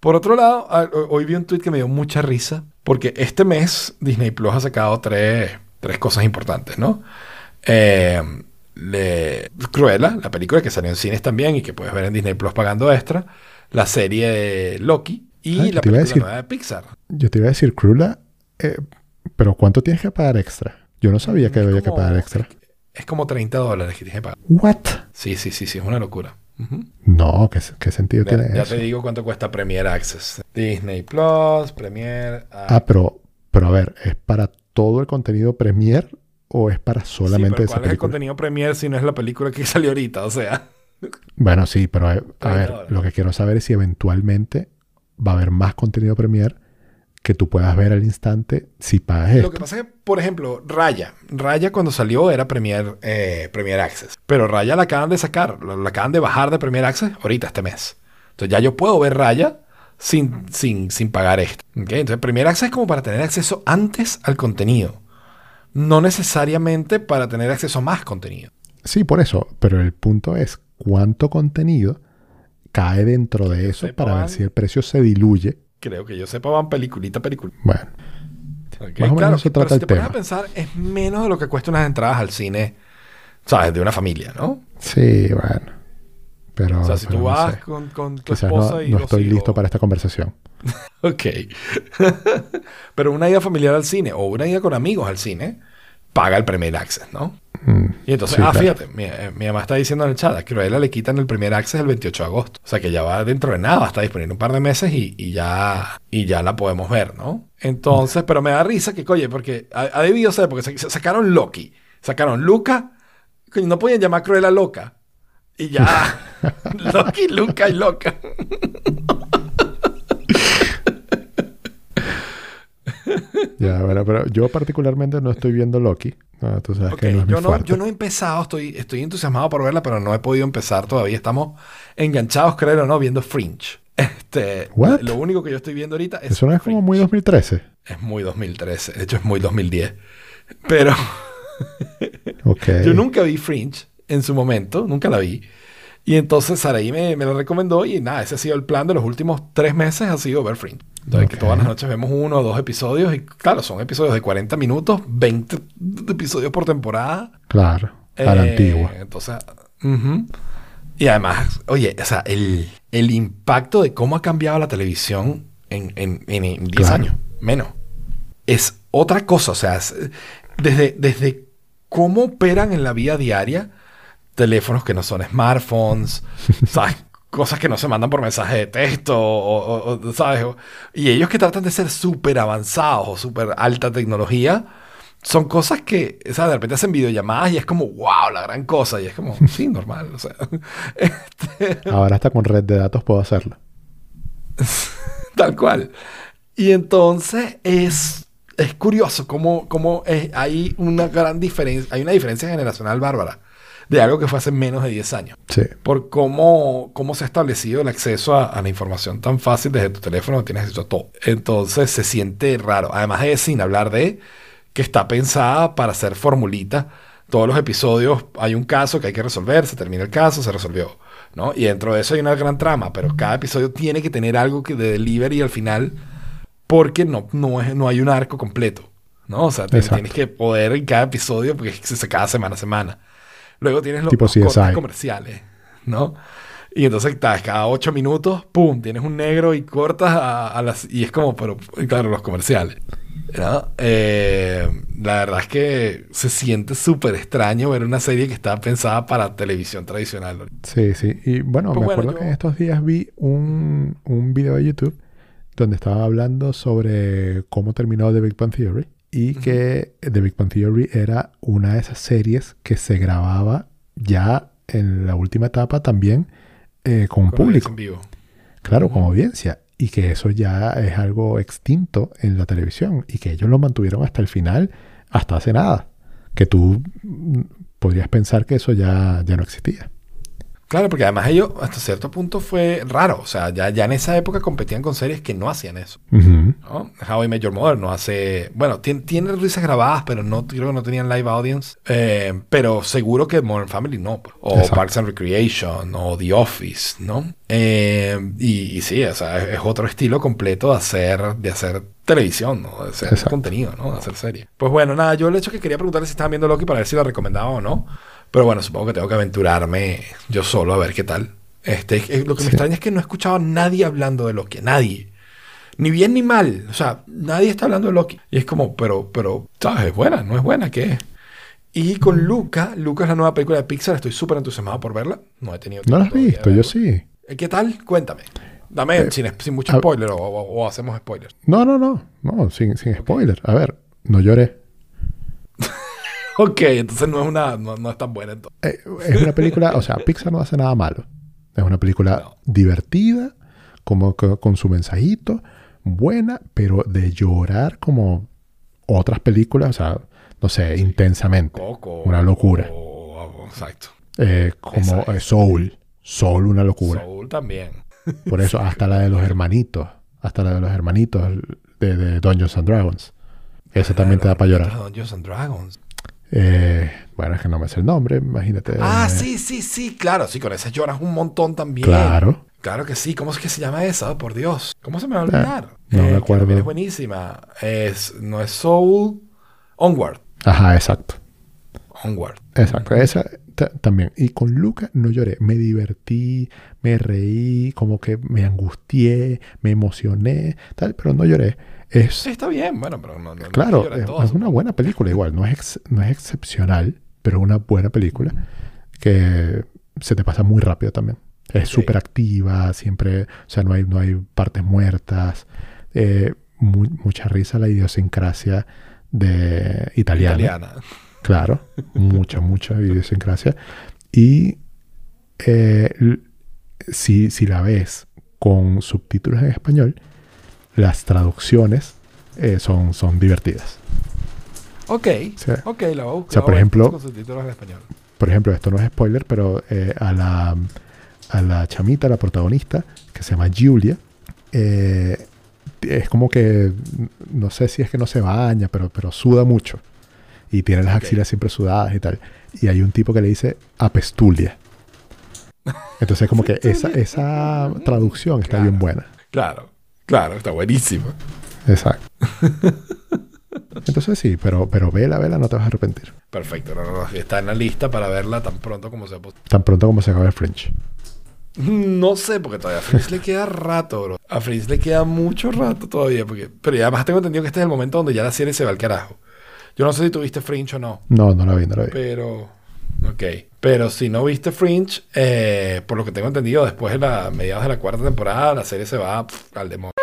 [SPEAKER 2] por otro lado, hoy vi un tweet que me dio mucha risa, porque este mes Disney Plus ha sacado tres, tres cosas importantes, ¿no? Eh, le- Cruella, la película que salió en cines también y que puedes ver en Disney Plus pagando extra, la serie de Loki y
[SPEAKER 3] Ah,
[SPEAKER 2] la película
[SPEAKER 3] decir-
[SPEAKER 2] nueva de Pixar.
[SPEAKER 3] Yo te iba a decir, Krula, eh, pero ¿cuánto tienes que pagar extra? Yo no sabía que había que pagar extra.
[SPEAKER 2] Es como 30 dólares que tienes que pagar.
[SPEAKER 3] ¿What?
[SPEAKER 2] Sí, sí, sí, sí, es una locura.
[SPEAKER 3] No, ¿qué, qué sentido
[SPEAKER 2] Ya,
[SPEAKER 3] tiene
[SPEAKER 2] ya
[SPEAKER 3] eso?
[SPEAKER 2] te digo cuánto cuesta Premier Access. Disney Plus, Premier
[SPEAKER 3] Ah, pero, pero a ver, ¿es para todo el contenido Premiere o es para solamente
[SPEAKER 2] sí, pero
[SPEAKER 3] esa
[SPEAKER 2] ¿cuál es el contenido Premiere si no es la película que salió ahorita? O sea,
[SPEAKER 3] Bueno, sí, pero eh, a
[SPEAKER 2] 30
[SPEAKER 3] ver, lo que quiero saber es si eventualmente va a haber más contenido Premiere que tú puedas ver al instante si pagas
[SPEAKER 2] Lo
[SPEAKER 3] esto.
[SPEAKER 2] que pasa es que, por ejemplo, Raya. Raya cuando salió era Premier, eh, Premier Access. Pero Raya la acaban de sacar, la, la acaban de bajar de Premier Access ahorita este mes. Entonces ya yo puedo ver Raya sin, sin, sin pagar esto. Entonces Premier Access es como para tener acceso antes al contenido. No necesariamente para tener acceso a más contenido.
[SPEAKER 3] Sí, por eso. Pero el punto es cuánto contenido cae dentro de eso para ver si el precio se diluye.
[SPEAKER 2] Creo que yo sepa, van peliculita, película.
[SPEAKER 3] Bueno,
[SPEAKER 2] Ok,
[SPEAKER 3] Más o menos
[SPEAKER 2] claro, que- pero
[SPEAKER 3] trata
[SPEAKER 2] si
[SPEAKER 3] el
[SPEAKER 2] te pones a
[SPEAKER 3] tema.
[SPEAKER 2] pensar, es menos de lo que cuesta unas entradas al cine, ¿sabes? De una familia, ¿no?
[SPEAKER 3] sí, bueno. Pero,
[SPEAKER 2] O sea, si
[SPEAKER 3] pero
[SPEAKER 2] tú
[SPEAKER 3] no
[SPEAKER 2] vas
[SPEAKER 3] sé.
[SPEAKER 2] con, con tu
[SPEAKER 3] Quizás no,
[SPEAKER 2] esposa y
[SPEAKER 3] no estoy
[SPEAKER 2] hijos.
[SPEAKER 3] listo para esta conversación.
[SPEAKER 2] Ok. Pero una ida familiar al cine o una ida con amigos al cine paga el Premier Access, ¿no?
[SPEAKER 3] Mm,
[SPEAKER 2] Y entonces,
[SPEAKER 3] sí,
[SPEAKER 2] ah,
[SPEAKER 3] claro.
[SPEAKER 2] fíjate, mi, eh, mi mamá está diciendo en el chat, a Cruella le quitan el Premier Access el 28 de agosto. O sea que ya va dentro de nada, está disponible un par de meses y, y ya, y ya la podemos ver, ¿no? Entonces, pero me da risa que, oye, porque ha, ha debido ser, porque sacaron Loki, sacaron Luca, no podían llamar Cruella loca. Y ya, Loki, Luca y loca.
[SPEAKER 3] Ya, bueno, pero yo particularmente no estoy viendo Loki. Tú sabes que no es mi
[SPEAKER 2] yo, no,
[SPEAKER 3] fuerte.
[SPEAKER 2] yo no he empezado, estoy, estoy entusiasmado por verla, pero no he podido empezar todavía. Estamos enganchados, creo o no, viendo Fringe. Este,
[SPEAKER 3] What?
[SPEAKER 2] Lo único que yo estoy viendo ahorita es
[SPEAKER 3] Eso no es como muy 2013.
[SPEAKER 2] Es muy 2013, de hecho es muy 2010. Pero
[SPEAKER 3] Ok.
[SPEAKER 2] yo nunca vi Fringe en su momento, nunca la vi. Y entonces Saraí me, me la recomendó y nada, ese ha sido el plan de los últimos tres meses, ha sido ver Fringe. Entonces que
[SPEAKER 3] Ok.
[SPEAKER 2] todas las noches vemos uno o dos episodios y claro, son episodios de 40 minutos, 20 episodios por temporada.
[SPEAKER 3] Claro. A la
[SPEAKER 2] Eh,
[SPEAKER 3] antigua.
[SPEAKER 2] Entonces, ujú. y además, oye, o sea, el, el impacto de cómo ha cambiado la televisión en, en, en, en 10
[SPEAKER 3] Claro.
[SPEAKER 2] años, menos, es otra cosa. O sea, es- desde, desde cómo operan en la vida diaria teléfonos que no son smartphones, ¿sabes? Cosas que no se mandan por mensaje de texto, o, o- o, ¿sabes? Y ellos que tratan de ser súper avanzados o súper alta tecnología, son cosas que, sea, de repente hacen videollamadas y es como, wow, la gran cosa. Y es como, sí, normal. O sea, este,
[SPEAKER 3] Ahora hasta con red de datos puedo hacerlo.
[SPEAKER 2] tal cual. Y entonces es, es curioso cómo, cómo es- hay una gran diferencia, hay una diferencia generacional bárbara de algo que fue hace menos de 10 años.
[SPEAKER 3] Sí.
[SPEAKER 2] Por cómo, cómo se ha establecido el acceso a, a la información tan fácil desde tu teléfono, tienes acceso a todo. Entonces se siente raro. Además de sin hablar de que está pensada para hacer formulita. Todos los episodios hay un caso que hay que resolver, se termina el caso, se resolvió. ¿no? Y dentro de eso hay una gran trama, pero cada episodio tiene que tener algo que de delivery al final porque no, no, es, no hay un arco completo. ¿no? O sea,
[SPEAKER 3] Exacto.
[SPEAKER 2] tienes que poder en cada episodio porque es cada semana a semana. Luego tienes los,
[SPEAKER 3] Tipo
[SPEAKER 2] los cortes comerciales, ¿no? Y entonces ta, cada ocho minutos, ¡pum! Tienes un negro y cortas a, a las... Y es como, pero claro, los comerciales. ¿no? Eh, la verdad es que se siente súper extraño ver una serie que está pensada para televisión tradicional.
[SPEAKER 3] Sí, sí. Y bueno,
[SPEAKER 2] Pues
[SPEAKER 3] me
[SPEAKER 2] bueno,
[SPEAKER 3] acuerdo
[SPEAKER 2] yo-
[SPEAKER 3] que en estos días vi un, un video de YouTube donde estaba hablando sobre cómo terminó The Big Bang Theory y que The Big Bang Theory era una de esas series que se grababa ya en la última etapa también eh, con
[SPEAKER 2] Con
[SPEAKER 3] público,
[SPEAKER 2] en vivo.
[SPEAKER 3] claro, con audiencia. Y que eso ya es algo extinto en la televisión y que ellos lo mantuvieron hasta el final, hasta hace nada. Que tú mm, podrías pensar que eso ya, ya no existía.
[SPEAKER 2] Claro, porque además ellos hasta cierto punto fue raro. O sea, ya, ya en esa época competían con series que no hacían eso.
[SPEAKER 3] Ujú.
[SPEAKER 2] ¿no? How I Met Your Mother no hace... Bueno, tiene, tiene risas grabadas, pero no creo que no tenían live audience. Eh, pero seguro que Modern Family no. pues. O
[SPEAKER 3] Exacto.
[SPEAKER 2] Parks and Recreation, o The Office, ¿no? Eh, y, y sí, o sea, es, es otro estilo completo de hacer, de hacer televisión, ¿no? De hacer
[SPEAKER 3] Exacto.
[SPEAKER 2] contenido, ¿no? De hacer serie. Pues bueno, nada, yo el hecho que quería preguntarle si estaban viendo Loki para ver si la recomendaba o no. Pero bueno, supongo que tengo que aventurarme yo solo a ver qué tal. Este, eh, lo que me
[SPEAKER 3] Sí.
[SPEAKER 2] extraña es que no he escuchado a nadie hablando de Loki, a nadie. Ni bien ni mal. O sea, nadie está hablando de Loki. Y es como, pero, pero, ¿sabes? ¿Es buena? ¿No es buena? ¿Qué es? Y con Luca, Luca es la nueva película de Pixar, estoy súper entusiasmado por verla. No he tenido
[SPEAKER 3] ¿No lo has
[SPEAKER 2] tiempo
[SPEAKER 3] visto? Yo sí.
[SPEAKER 2] Eh, ¿Qué tal? Cuéntame. Dame sin, sin mucho spoiler o, o- o hacemos spoilers.
[SPEAKER 3] No, no, no. No, sin, sin spoiler. A ver, no lloré.
[SPEAKER 2] Ok, entonces no es una, no, no es tan buena entonces.
[SPEAKER 3] Eh, es una película, o sea, Pixar no hace nada malo. Es una película
[SPEAKER 2] No.
[SPEAKER 3] divertida, como co- con su mensajito, buena, pero de llorar como otras películas, o sea, no sé, intensamente.
[SPEAKER 2] Coco.
[SPEAKER 3] Una locura.
[SPEAKER 2] o- exacto.
[SPEAKER 3] Eh, como eh, Soul. Soul, una locura.
[SPEAKER 2] Soul también.
[SPEAKER 3] Por eso, hasta la de los hermanitos. Hasta la de los hermanitos de, de Dungeons and Dragons. Esa también te da para llorar.
[SPEAKER 2] Dungeons and Dragons.
[SPEAKER 3] Eh, bueno, es que no me sé el nombre, imagínate.
[SPEAKER 2] Ah,
[SPEAKER 3] Eh,
[SPEAKER 2] sí, sí, sí, claro. Sí, con esa lloras un montón también.
[SPEAKER 3] Claro.
[SPEAKER 2] Claro que sí. ¿Cómo es que se llama esa? Por Dios. ¿Cómo se me va a olvidar?
[SPEAKER 3] Ah, no me
[SPEAKER 2] que
[SPEAKER 3] acuerdo.
[SPEAKER 2] Es buenísima. Es, no es Soul. Onward.
[SPEAKER 3] Ajá, exacto.
[SPEAKER 2] Onward.
[SPEAKER 3] Exacto. Esa ta- también. Y con Luca no lloré. Me divertí, me reí, como que me angustié, me emocioné, tal, pero no lloré. Es,
[SPEAKER 2] está bien. Bueno, pero no. no-
[SPEAKER 3] claro, es,
[SPEAKER 2] todo,
[SPEAKER 3] es una buena película igual. No es, ex- no es excepcional, pero es una buena película que se te pasa muy rápido también. Es
[SPEAKER 2] Sí.
[SPEAKER 3] súper activa, siempre, o sea, no hay, no hay partes muertas. eh, mu- mucha risa la idiosincrasia de italiana.
[SPEAKER 2] Italiana.
[SPEAKER 3] Claro, mucha, mucha idiosincrasia. Y eh, si, si la ves con subtítulos en español, las traducciones eh, son, son divertidas.
[SPEAKER 2] Ok.
[SPEAKER 3] Sí.
[SPEAKER 2] Ok, la voy a buscar.
[SPEAKER 3] O sea, por ejemplo-
[SPEAKER 2] en español.
[SPEAKER 3] Por ejemplo, esto no es spoiler, pero eh, a, la, a la chamita, la protagonista, que se llama Julia, eh, es como que, no sé si es que no se baña, pero, pero suda mucho. Y tiene las axilas siempre sudadas y tal. Y hay un tipo que le dice apestulia. Entonces como que esa, esa traducción está
[SPEAKER 2] Claro.
[SPEAKER 3] bien buena.
[SPEAKER 2] Claro. Claro, está buenísimo.
[SPEAKER 3] Exacto. Entonces sí, pero, pero vela, vela, no te vas a arrepentir.
[SPEAKER 2] Perfecto. No, no, no, Está en la lista para verla tan pronto como sea posible.
[SPEAKER 3] Tan pronto como se acabe el Fringe.
[SPEAKER 2] No sé, porque todavía a Fritz le queda rato, bro. A Fritz le queda mucho rato todavía. Porque... Pero ya además tengo entendido que este es el momento donde ya la serie se va al carajo. Yo no sé si tuviste Fringe o no.
[SPEAKER 3] No, no la vi, no la vi.
[SPEAKER 2] Pero. Ok. Pero si no viste Fringe, eh, por lo que tengo entendido, después de la mediados de la cuarta temporada, la serie se va pff, al demonio.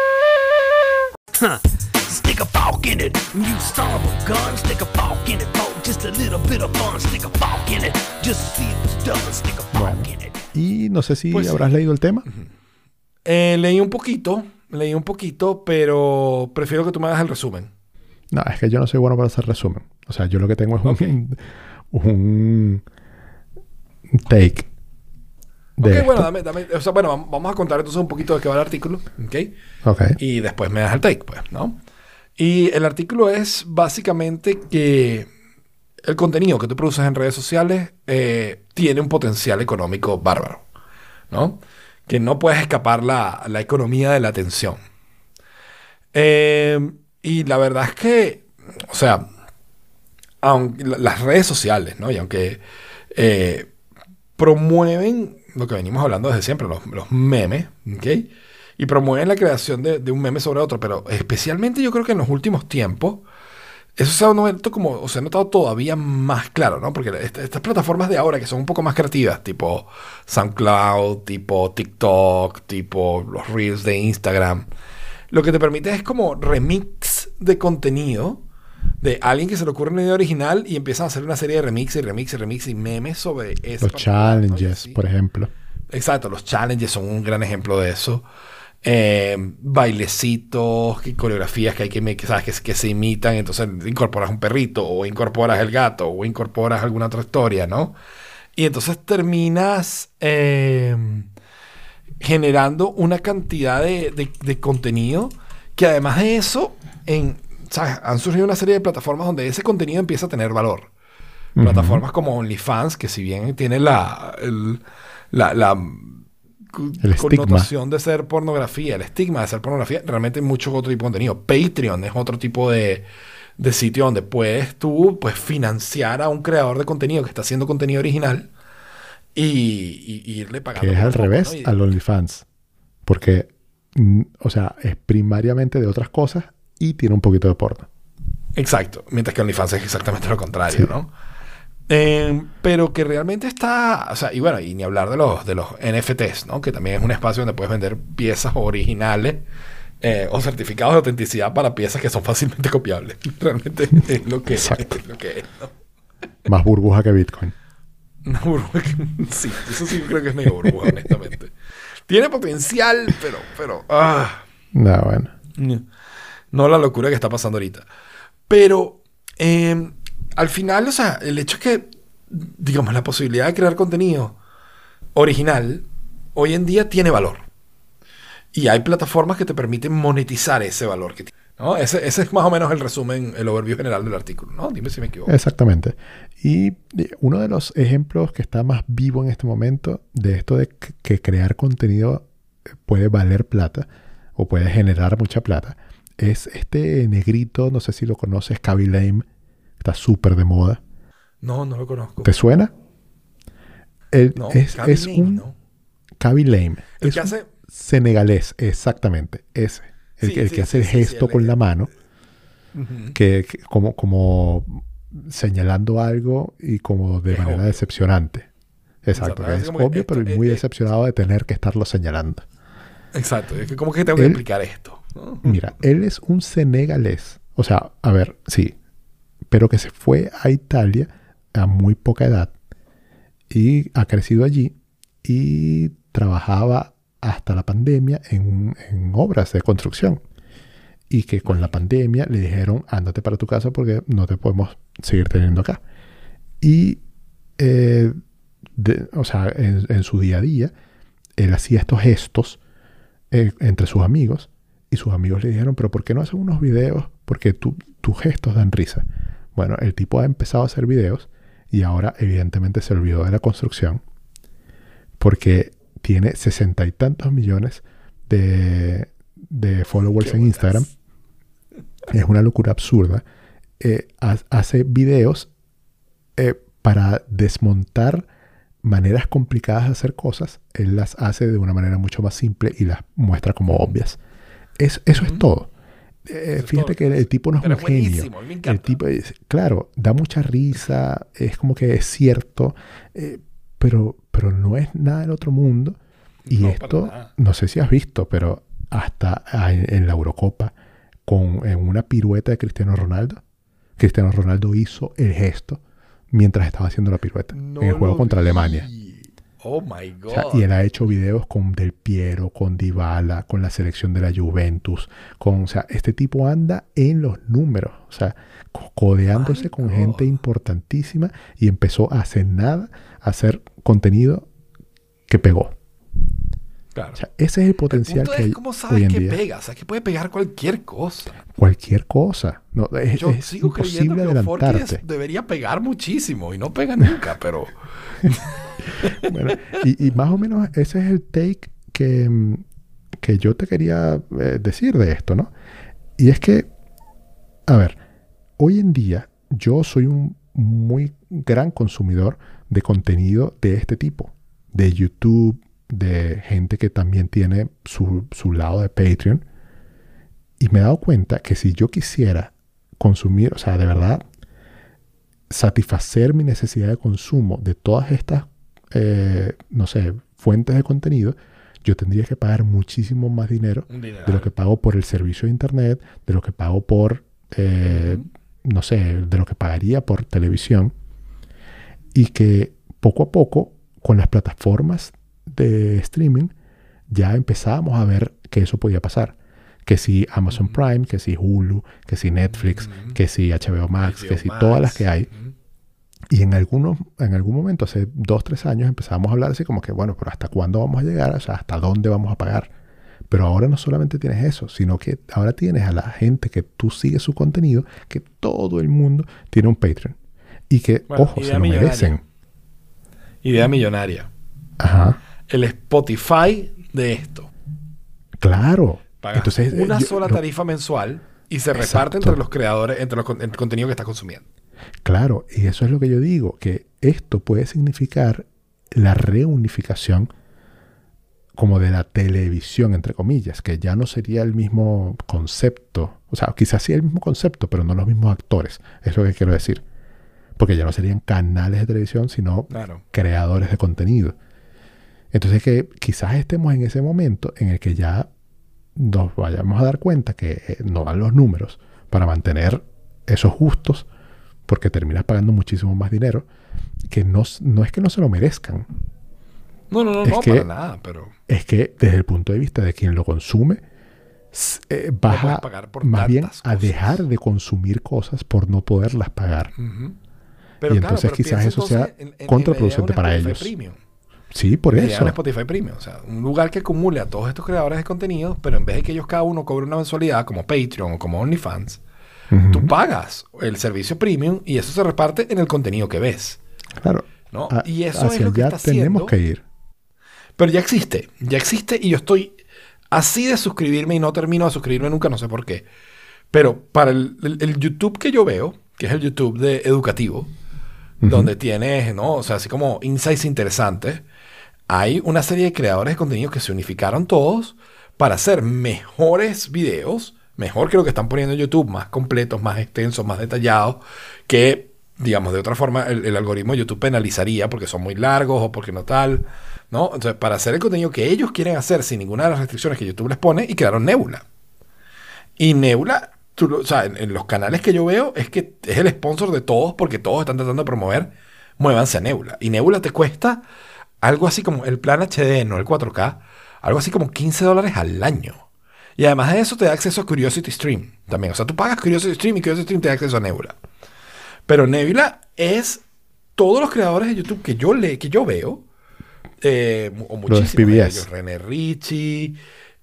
[SPEAKER 1] Huh. Stick a fork in it. You a gun. Stick a fork in it. For just a little bit of fun. Stick a fork in it. Just see if it's done. Stick a fork
[SPEAKER 3] Bueno.
[SPEAKER 2] in it.
[SPEAKER 3] Y no sé si
[SPEAKER 2] Pues
[SPEAKER 3] habrás leído el tema.
[SPEAKER 2] Eh, leí un poquito. Leí un poquito, pero prefiero que tú me hagas el resumen.
[SPEAKER 3] No, es que yo no soy bueno para hacer resumen. O sea, yo lo que tengo es un, un take. De
[SPEAKER 2] ok,
[SPEAKER 3] esto.
[SPEAKER 2] bueno, dame, dame. O sea, bueno, vam- vamos a contar entonces un poquito de qué va el artículo. Ok.
[SPEAKER 3] Ok.
[SPEAKER 2] Y después me das el take, pues, ¿no? Y el artículo es básicamente que el contenido que tú produces en redes sociales eh, tiene un potencial económico bárbaro, ¿no? Que no puedes escapar la, la economía de la atención. Eh, y la verdad es que, o sea, aunque la- las redes sociales, ¿no? Y aunque eh, promueven lo que venimos hablando desde siempre, los, memes, ¿ok? Y promueven la creación de, un meme sobre otro, pero especialmente yo creo que en los últimos tiempos, eso se ha notado como, se ha notado todavía más claro, ¿no? Porque est- estas plataformas de ahora que son un poco más creativas, tipo SoundCloud, tipo TikTok, tipo los Reels de Instagram, lo que te permite es como remix de contenido de alguien que se le ocurre una idea original y empiezan a hacer una serie de remix y remix y memes sobre eso.
[SPEAKER 3] Los challenges, por ejemplo.
[SPEAKER 2] Exacto, los challenges son un gran ejemplo de eso. Eh, bailecitos, que- coreografías que hay que, ¿sabes? que, que se imitan, entonces incorporas un perrito o incorporas el gato o incorporas alguna otra historia, ¿no? Y entonces terminas eh, generando una cantidad de, de- de contenido que además de eso, en, ¿sabes? han surgido una serie de plataformas donde ese contenido empieza a tener valor. Plataformas como OnlyFans, que si bien tiene la, el- la, la
[SPEAKER 3] El estigma.
[SPEAKER 2] connotación de ser pornografía, el estigma de ser pornografía, realmente hay mucho otro tipo de contenido. Patreon es otro tipo de, de sitio donde puedes tú pues, financiar a un creador de contenido que está haciendo contenido original y, y- y irle pagando.
[SPEAKER 3] Que es al
[SPEAKER 2] poco,
[SPEAKER 3] revés
[SPEAKER 2] ¿no? Y-
[SPEAKER 3] al OnlyFans. Porque, mm, o sea, es primariamente de otras cosas y tiene un poquito de porno.
[SPEAKER 2] Exacto. Mientras que OnlyFans es exactamente lo contrario,
[SPEAKER 3] Sí.
[SPEAKER 2] ¿no? Eh, pero que realmente está, o sea, y bueno, y ni hablar de los, de los NFTs, ¿no? Que también es un espacio donde puedes vender piezas originales eh, o certificados de autenticidad para piezas que son fácilmente copiables. Realmente es lo que,
[SPEAKER 3] Exacto.
[SPEAKER 2] es lo que es, ¿no?
[SPEAKER 3] Más burbuja que Bitcoin.
[SPEAKER 2] Una burbuja que- sí, eso sí creo que es medio burbuja, honestamente. Tiene potencial, pero, pero, ah,
[SPEAKER 3] No, bueno.
[SPEAKER 2] No la locura que está pasando ahorita. Pero eh, al final, o sea, el hecho es que, digamos, la posibilidad de crear contenido original hoy en día tiene valor. Y hay plataformas que te permiten monetizar ese valor que. ¿no? Ese, ese es más o menos el resumen, el overview general del artículo. ¿no? Dime si me equivoco.
[SPEAKER 3] Exactamente. Y eh, uno de los ejemplos que está más vivo en este momento de esto de que- que crear contenido puede valer plata o puede generar mucha plata es este negrito, no sé si lo conoces, Kaby Lame, está súper de moda.
[SPEAKER 2] No, no lo conozco.
[SPEAKER 3] ¿Te suena?
[SPEAKER 2] No,
[SPEAKER 3] es, es
[SPEAKER 2] Lame,
[SPEAKER 3] un
[SPEAKER 2] ¿no?
[SPEAKER 3] Kaby Lame.
[SPEAKER 2] El
[SPEAKER 3] es
[SPEAKER 2] que hace-
[SPEAKER 3] senegalés, exactamente, ese. El,
[SPEAKER 2] Sí,
[SPEAKER 3] que, el
[SPEAKER 2] sí,
[SPEAKER 3] que hace
[SPEAKER 2] sí,
[SPEAKER 3] el gesto con la mano, que, que como, como señalando algo y como de
[SPEAKER 2] Es
[SPEAKER 3] manera
[SPEAKER 2] obvio.
[SPEAKER 3] decepcionante. Exacto,
[SPEAKER 2] es
[SPEAKER 3] obvio,
[SPEAKER 2] esto-
[SPEAKER 3] pero muy decepcionado de tener que estarlo señalando.
[SPEAKER 2] Exacto. Es que como que tengo que
[SPEAKER 3] Él-
[SPEAKER 2] explicar esto. ¿No?
[SPEAKER 3] Mira, él es un senegalés. O sea, a ver, sí. Pero que se fue a Italia a muy poca edad y ha crecido allí y trabajaba hasta la pandemia en, en obras de construcción. Y que con la pandemia le dijeron, ándate para tu casa porque no te podemos seguir teniendo acá. Y, eh, de- o sea, en, en su día a día, él hacía estos gestos eh, entre sus amigos y sus amigos le dijeron, pero ¿por qué no haces unos videos? Porque tu- tus gestos dan risa. Bueno, el tipo ha empezado a hacer videos y ahora evidentemente se olvidó de la construcción porque tiene sesenta y tantos millones de, de followers en. Instagram. Es una locura absurda. Eh, ha- hace videos eh, para desmontar maneras complicadas de hacer cosas. Él las hace de una manera mucho más simple y las muestra como obvias. Es, eso es todo. Eh, fíjate
[SPEAKER 2] todo.
[SPEAKER 3] que el, el tipo no es
[SPEAKER 2] Pero
[SPEAKER 3] un genio.
[SPEAKER 2] me
[SPEAKER 3] El tipo es, claro, da mucha risa, es como que es cierto, eh, pero, pero no es nada del otro mundo. Y
[SPEAKER 2] No,
[SPEAKER 3] esto, no sé si has visto, pero hasta a- en, en la Eurocopa, con en una pirueta de Cristiano Ronaldo, Cristiano Ronaldo hizo el gesto mientras estaba haciendo la pirueta
[SPEAKER 2] No
[SPEAKER 3] en el juego contra
[SPEAKER 2] vi.
[SPEAKER 3] Alemania.
[SPEAKER 2] Oh my God.
[SPEAKER 3] O sea, y él ha hecho videos con Del Piero, con Dybala, con la selección de la Juventus, con, o sea, este tipo anda en los números, o sea, co- codeándose
[SPEAKER 2] My
[SPEAKER 3] con
[SPEAKER 2] God.
[SPEAKER 3] gente importantísima y empezó a hacer nada, a hacer contenido que pegó.
[SPEAKER 2] Claro.
[SPEAKER 3] O sea, ese es el
[SPEAKER 2] el
[SPEAKER 3] potencial
[SPEAKER 2] punto
[SPEAKER 3] que hay
[SPEAKER 2] cómo
[SPEAKER 3] hoy
[SPEAKER 2] sabes
[SPEAKER 3] en
[SPEAKER 2] que
[SPEAKER 3] día.
[SPEAKER 2] pega. O sea, que puede pegar cualquier cosa.
[SPEAKER 3] Cualquier cosa. No, es,
[SPEAKER 2] Yo
[SPEAKER 3] es
[SPEAKER 2] sigo creyendo
[SPEAKER 3] imposible
[SPEAKER 2] que Oforki
[SPEAKER 3] adelantarte.
[SPEAKER 2] debería pegar muchísimo y no pega nunca, pero...
[SPEAKER 3] Bueno, y, más o menos ese es el take que, que yo te quería eh, decir de esto, ¿no? Y es que, a ver, hoy en día yo soy un muy gran consumidor de contenido de este tipo, de YouTube, de gente que también tiene su, su lado de Patreon. Y me he dado cuenta que si yo quisiera consumir, o sea, de verdad, satisfacer mi necesidad de consumo de todas estas, eh, no sé, fuentes de contenido, yo tendría que pagar muchísimo más dinero
[SPEAKER 2] dineral.
[SPEAKER 3] de lo que pago por el servicio de internet, de lo que pago por, eh, no sé, de lo que pagaría por televisión. Y que poco a poco, con las plataformas de streaming, ya empezábamos a ver que eso podía pasar. Que si Amazon. Prime, que si Hulu, que si Netflix, que si HBO Max,
[SPEAKER 2] HBO
[SPEAKER 3] que si
[SPEAKER 2] Max.
[SPEAKER 3] todas las que hay. Y en, algunos, en algún momento, hace dos, tres años, empezamos a hablar así como que, bueno, pero ¿hasta cuándo vamos a llegar? O sea, ¿hasta dónde vamos a pagar? Pero ahora no solamente tienes eso, sino que ahora tienes a la gente que tú sigues su contenido, que todo el mundo tiene un Patreon. Y que,
[SPEAKER 2] Bueno,
[SPEAKER 3] ojo, se lo
[SPEAKER 2] millonaria.
[SPEAKER 3] merecen.
[SPEAKER 2] Idea millonaria.
[SPEAKER 3] Ajá,
[SPEAKER 2] El Spotify de esto.
[SPEAKER 3] claro.
[SPEAKER 2] Pagas
[SPEAKER 3] Entonces,
[SPEAKER 2] una
[SPEAKER 3] yo-
[SPEAKER 2] sola
[SPEAKER 3] no-
[SPEAKER 2] tarifa mensual y se reparte entre los creadores, entre los con- el contenido que estás consumiendo.
[SPEAKER 3] Claro, y eso es lo que yo digo, que esto puede significar la reunificación como de la televisión, entre comillas, que ya no sería el mismo concepto, o sea, quizás sí el mismo concepto, pero no los mismos actores, es lo que quiero decir, porque ya no serían canales de televisión, sino
[SPEAKER 2] Claro.
[SPEAKER 3] creadores de contenido. Entonces que quizás estemos en ese momento en el que ya nos vayamos a dar cuenta que eh, no dan los números para mantener esos gustos, porque terminas pagando muchísimo más dinero, que no, es que no se lo merezcan,
[SPEAKER 2] No, no, no,
[SPEAKER 3] Es
[SPEAKER 2] no,
[SPEAKER 3] que-
[SPEAKER 2] para nada, pero...
[SPEAKER 3] es que desde el punto de vista de quien lo consume, eh, vas a,
[SPEAKER 2] pagar por
[SPEAKER 3] más bien a dejar de consumir cosas por no poderlas pagar.
[SPEAKER 2] Ujú.
[SPEAKER 3] Y entonces quizás eso sea
[SPEAKER 2] entonces en- en- en
[SPEAKER 3] contraproducente
[SPEAKER 2] un
[SPEAKER 3] para
[SPEAKER 2] Spotify
[SPEAKER 3] ellos.
[SPEAKER 2] Premium.
[SPEAKER 3] Sí, por eso.
[SPEAKER 2] Spotify Premium. O sea, un lugar que acumule a todos estos creadores de contenido, pero en vez de que ellos cada uno cobre una mensualidad como Patreon o como OnlyFans, Tú pagas el servicio premium y eso se reparte en el contenido que ves.
[SPEAKER 3] Claro.
[SPEAKER 2] ¿no?
[SPEAKER 3] A-
[SPEAKER 2] y eso es
[SPEAKER 3] hacia
[SPEAKER 2] lo que
[SPEAKER 3] allá
[SPEAKER 2] está
[SPEAKER 3] tenemos
[SPEAKER 2] haciendo.
[SPEAKER 3] que ir.
[SPEAKER 2] Pero ya existe, ya existe y yo estoy así de suscribirme y no termino de suscribirme nunca, no sé por qué. Pero para el, el- el YouTube que yo veo, que es el YouTube de educativo, donde tienes, ¿no? O sea, así como insights interesantes, hay una serie de creadores de contenido que se unificaron todos para hacer mejores videos, mejor que lo que están poniendo en YouTube, más completos, más extensos, más detallados, que, digamos, de otra forma el, algoritmo de YouTube penalizaría porque son muy largos o porque no tal, ¿no? Entonces, para hacer el contenido que ellos quieren hacer sin ninguna de las restricciones que YouTube les pone, y crearon Nebula. Y Nebula, tú o sea, en, en los canales que yo veo, es que es el sponsor de todos porque todos están tratando de promover, muévanse a Nebula. Y Nebula te cuesta algo así como el plan HD, no el 4K, algo así como 15 dólares al año. Y además de eso te da acceso a Curiosity Stream también. O sea, tú pagas Curiosity Stream y Curiosity Stream te da acceso a Nebula. Pero Nebula es todos los creadores de YouTube que yo le, que yo veo, eh, o
[SPEAKER 3] Los de
[SPEAKER 2] muchísimos de
[SPEAKER 3] PBS.
[SPEAKER 2] ellos, René Ricci,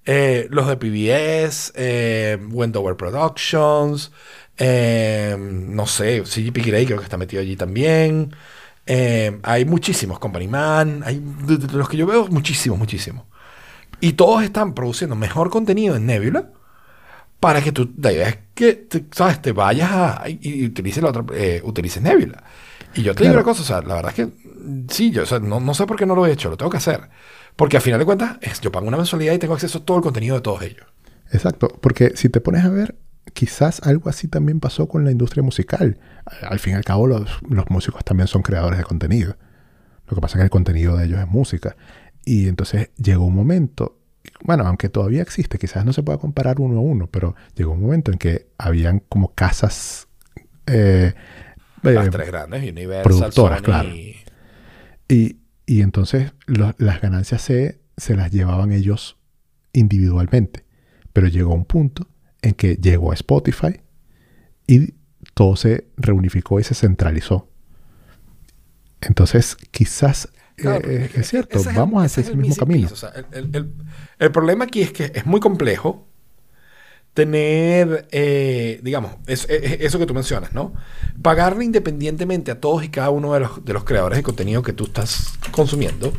[SPEAKER 2] eh, los de PBS, eh, Wendover Productions, eh, no sé, CGP Grey creo que está metido allí también. Hay muchísimos, Company Man, hay de, de los que yo veo, muchísimos, muchísimos. Y todos están produciendo mejor contenido en Nebula para que tú, la idea es que, te- ¿sabes? Te vayas a, y, y utilices la otra, eh, utilices Nebula. Y yo te digo una cosa, o sea, la verdad es que sí, yo o sea, no, no sé por qué no lo he hecho, lo tengo que hacer. Porque al final de cuentas, es- yo pago una mensualidad y tengo acceso a todo el contenido de todos ellos.
[SPEAKER 3] Exacto, porque si te pones a ver, quizás algo así también pasó con la industria musical. Al al fin y al cabo, los, los músicos también son creadores de contenido. Lo que pasa es que el contenido de ellos es música. Y entonces llegó un momento, bueno, aunque todavía existe, quizás no se pueda comparar uno a uno, pero llegó un momento en que habían como casas eh,
[SPEAKER 2] Las
[SPEAKER 3] eh,
[SPEAKER 2] tres grandes, Universal,
[SPEAKER 3] productoras,
[SPEAKER 2] Sony
[SPEAKER 3] claro.
[SPEAKER 2] y-
[SPEAKER 3] Y, entonces lo- las ganancias se, se las llevaban ellos individualmente. Pero llegó un punto en que llegó a Spotify y todo se reunificó y se centralizó. Entonces, quizás
[SPEAKER 2] Claro,
[SPEAKER 3] eh,
[SPEAKER 2] porque
[SPEAKER 3] es, cierto,
[SPEAKER 2] el-
[SPEAKER 3] vamos
[SPEAKER 2] ese
[SPEAKER 3] hacia
[SPEAKER 2] es
[SPEAKER 3] ese
[SPEAKER 2] el
[SPEAKER 3] mismo camino.
[SPEAKER 2] piece. O sea, el, el- el- problema aquí es que es muy complejo tener, eh, digamos, es- es- eso que tú mencionas, ¿no? Pagarle independientemente a todos y cada uno de los, de los creadores de contenido que tú estás consumiendo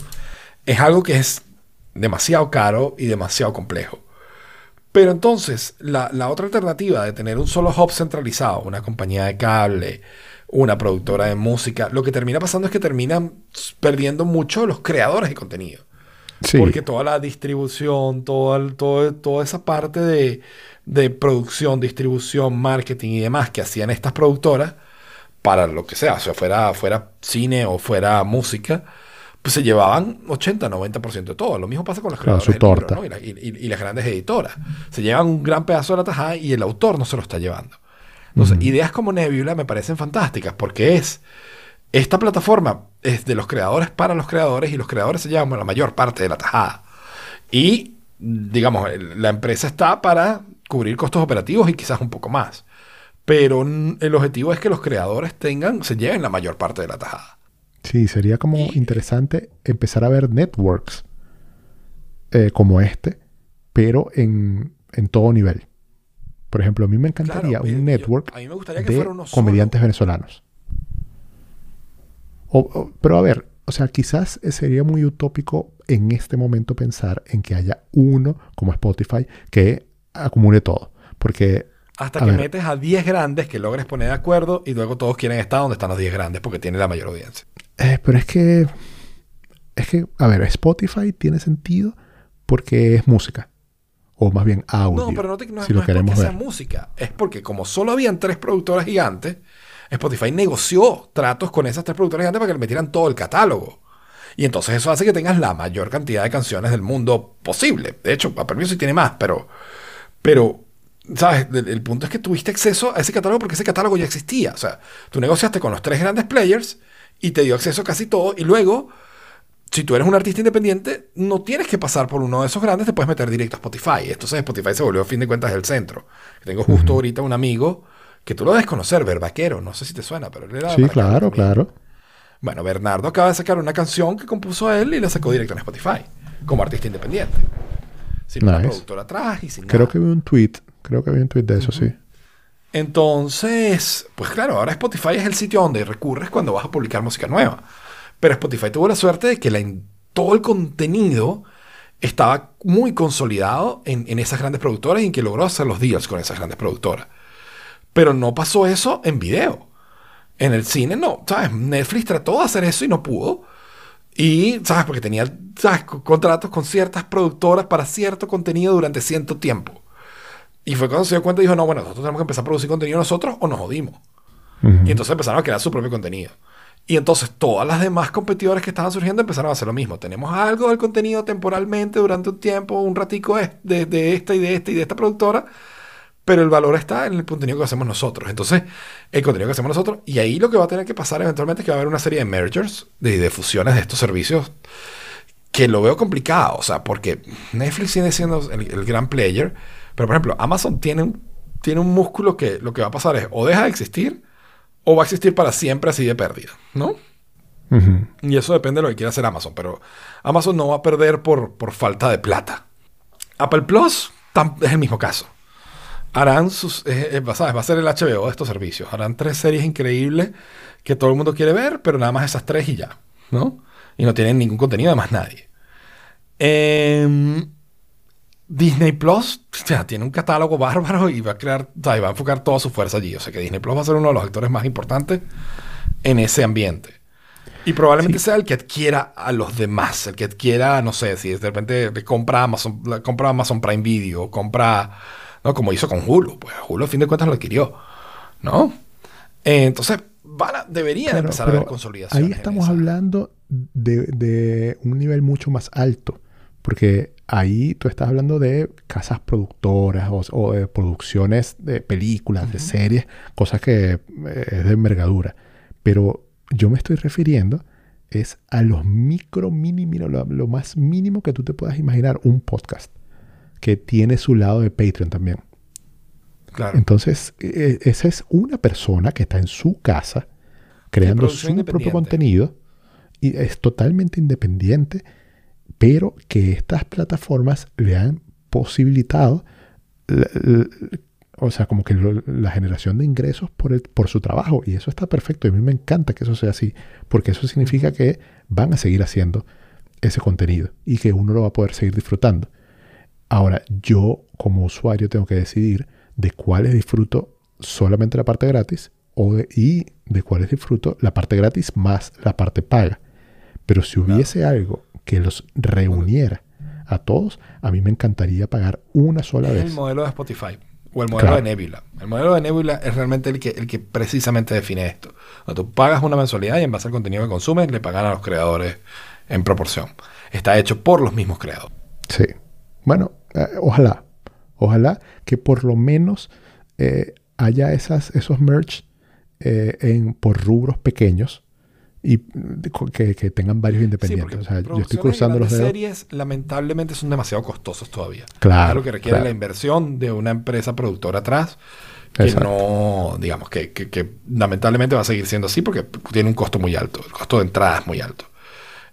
[SPEAKER 2] es algo que es demasiado caro y demasiado complejo. Pero entonces, la, la otra alternativa de tener un solo hub centralizado, una compañía de cable, una productora de música, lo que termina pasando es que terminan perdiendo mucho los creadores de contenido.
[SPEAKER 3] Sí,
[SPEAKER 2] Porque toda la distribución, toda, el- todo- toda esa parte de, de producción, distribución, marketing y demás que hacían estas productoras, para lo que sea, o sea, fuera, fuera cine o fuera música, pues se llevaban 80-90% de todo. Lo mismo pasa con los
[SPEAKER 3] Claro,
[SPEAKER 2] creadores
[SPEAKER 3] su
[SPEAKER 2] del libro,
[SPEAKER 3] torta.
[SPEAKER 2] ¿no? y, la- y las grandes editoras. Se llevan un gran pedazo de la tajada y el autor no se lo está llevando. Entonces, ideas como Nebula me parecen fantásticas porque es esta plataforma es de los creadores para los creadores y los creadores se llevan la mayor parte de la tajada. Y, digamos, la empresa está para cubrir costos operativos y quizás un poco más. Pero el objetivo es que los creadores tengan, se lleven la mayor parte de la tajada.
[SPEAKER 3] sí, sería como
[SPEAKER 2] Y-
[SPEAKER 3] interesante empezar a ver networks eh, como este, pero en, en todo nivel. Por ejemplo, a mí me encantaría
[SPEAKER 2] Claro,
[SPEAKER 3] un
[SPEAKER 2] yo-
[SPEAKER 3] network
[SPEAKER 2] a mí me gustaría que
[SPEAKER 3] de
[SPEAKER 2] uno
[SPEAKER 3] comediantes venezolanos. O- o- pero a ver, o sea, quizás sería muy utópico en este momento pensar en que haya uno como Spotify que acumule todo. Porque,
[SPEAKER 2] Hasta
[SPEAKER 3] A
[SPEAKER 2] que
[SPEAKER 3] ver.
[SPEAKER 2] metes a 10 grandes que logres poner de acuerdo y luego todos quieren estar donde están los 10 grandes porque tiene la mayor audiencia.
[SPEAKER 3] eh, pero es que, es que, a ver, Spotify tiene sentido porque es música. O más bien audio.
[SPEAKER 2] No, pero no, te, no,
[SPEAKER 3] si
[SPEAKER 2] no es
[SPEAKER 3] queremos
[SPEAKER 2] porque
[SPEAKER 3] ver.
[SPEAKER 2] sea música. Es porque como solo habían tres productoras gigantes, Spotify negoció tratos con esas tres productoras gigantes para que le metieran todo el catálogo. Y entonces eso hace que tengas la mayor cantidad de canciones del mundo posible. De hecho, a permiso sí tiene más, pero... Pero, ¿sabes? El, el punto es que tuviste acceso a ese catálogo porque ese catálogo ya existía. O sea, tú negociaste con los tres grandes players y te dio acceso a casi todo. Y luego, si tú eres un artista independiente, no tienes que pasar por uno de esos grandes, te puedes meter directo a Spotify. Entonces Spotify se volvió a fin de cuentas el centro. Tengo justo ahorita un amigo que tú lo debes conocer, Verbaquero, no sé si te suena, pero él era...
[SPEAKER 3] Sí, claro,
[SPEAKER 2] también.
[SPEAKER 3] claro.
[SPEAKER 2] Bueno, Bernardo acaba de sacar una canción que compuso él y la sacó directo en Spotify, como artista independiente. Sin una
[SPEAKER 3] Nice.
[SPEAKER 2] productora atrás y sin
[SPEAKER 3] Creo
[SPEAKER 2] nada.
[SPEAKER 3] que vi un tweet. Creo que vi un tweet de eso, sí.
[SPEAKER 2] Entonces, pues claro, ahora Spotify es el sitio donde recurres cuando vas a publicar música nueva. Pero Spotify tuvo la suerte de que la todo el contenido estaba muy consolidado en, en esas grandes productoras y en que logró hacer los deals con esas grandes productoras. Pero no pasó eso en video. En el cine no, ¿sabes? Netflix trató de hacer eso y no pudo. Y, ¿sabes? Porque tenía, Contratos con ciertas productoras para cierto contenido durante cierto tiempo. Y fue cuando se dio cuenta y dijo, no, bueno, nosotros tenemos que empezar a producir contenido nosotros o nos jodimos. Y entonces empezaron a crear su propio contenido. Y entonces todas las demás competidores que estaban surgiendo empezaron a hacer lo mismo. Tenemos algo del contenido temporalmente durante un tiempo, un ratico de, de esta y de esta y de esta productora, pero el valor está en el contenido que hacemos nosotros. Entonces, el contenido que hacemos nosotros, y ahí lo que va a tener que pasar eventualmente es que va a haber una serie de mergers, de, de fusiones de estos servicios, que lo veo complicado, o sea, porque Netflix sigue siendo el, el gran player, pero por ejemplo, Amazon tiene tiene un músculo que lo que va a pasar es o deja de existir o va a existir para siempre así de pérdida, ¿no? Y eso depende de lo que quiera hacer Amazon, pero Amazon no va a perder por, por falta de plata. Apple Plus es el mismo caso. Harán sus, eh, eh, ¿sabes? va a ser el HBO de estos servicios. Harán tres series increíbles que todo el mundo quiere ver, pero nada más esas tres y ya, ¿no? Y no tienen ningún contenido de más nadie. Em, Disney Plus ya tiene un catálogo bárbaro y va a crear, o sea, y va a enfocar toda su fuerza allí. O sea que Disney Plus va a ser uno de los actores más importantes en ese ambiente. Y probablemente sea el que adquiera a los demás, el que adquiera, no sé, si de repente compra Amazon, compra Amazon Prime Video, compra, ¿no? Como hizo con Hulu, pues Hulu a fin de cuentas lo adquirió, ¿no? Eh, entonces, van a- debería
[SPEAKER 3] Claro,
[SPEAKER 2] empezar a haber consolidación.
[SPEAKER 3] Ahí estamos hablando de, de un nivel mucho más alto. Porque ahí tú estás hablando de casas productoras o, o de producciones de películas, de series, cosas que eh, es de envergadura. Pero yo me estoy refiriendo es a los micro, mini, mira, lo, lo más mínimo que tú te puedas imaginar, un podcast que tiene su lado de Patreon también.
[SPEAKER 2] Claro.
[SPEAKER 3] Entonces, eh, esa es una persona que está en su casa creando su propio contenido y es totalmente independiente, pero que estas plataformas le han posibilitado, la- la- o sea, como que lo- la generación de ingresos por, el- por su trabajo. Y eso está perfecto. Y a mí me encanta que eso sea así, porque eso significa que van a seguir haciendo ese contenido y que uno lo va a poder seguir disfrutando. Ahora, yo como usuario tengo que decidir de cuáles disfruto solamente la parte gratis o de- y de cuáles disfruto la parte gratis más la parte paga. Pero si hubiese algo que los reuniera a todos, a mí me encantaría pagar una sola
[SPEAKER 2] Es el
[SPEAKER 3] vez.
[SPEAKER 2] modelo de Spotify o el modelo
[SPEAKER 3] Claro.
[SPEAKER 2] de Nebula. El modelo de Nebula es realmente el que, el que precisamente define esto. Cuando tú pagas una mensualidad y en base al contenido que consumes, le pagan a los creadores en proporción. Está hecho por los mismos creadores.
[SPEAKER 3] Sí. Bueno, eh, ojalá. Ojalá que por lo menos eh, haya esas, esos merch eh, en, por rubros pequeños y que, que tengan varios independientes. o sea, yo estoy cruzando los dedos.
[SPEAKER 2] series lamentablemente son demasiado costosos todavía.
[SPEAKER 3] Claro,
[SPEAKER 2] Algo que requiere
[SPEAKER 3] claro.
[SPEAKER 2] la inversión de una empresa productora atrás que
[SPEAKER 3] Exacto.
[SPEAKER 2] no, digamos, que, que- que lamentablemente va a seguir siendo así porque tiene un costo muy alto. El costo de entrada es muy alto.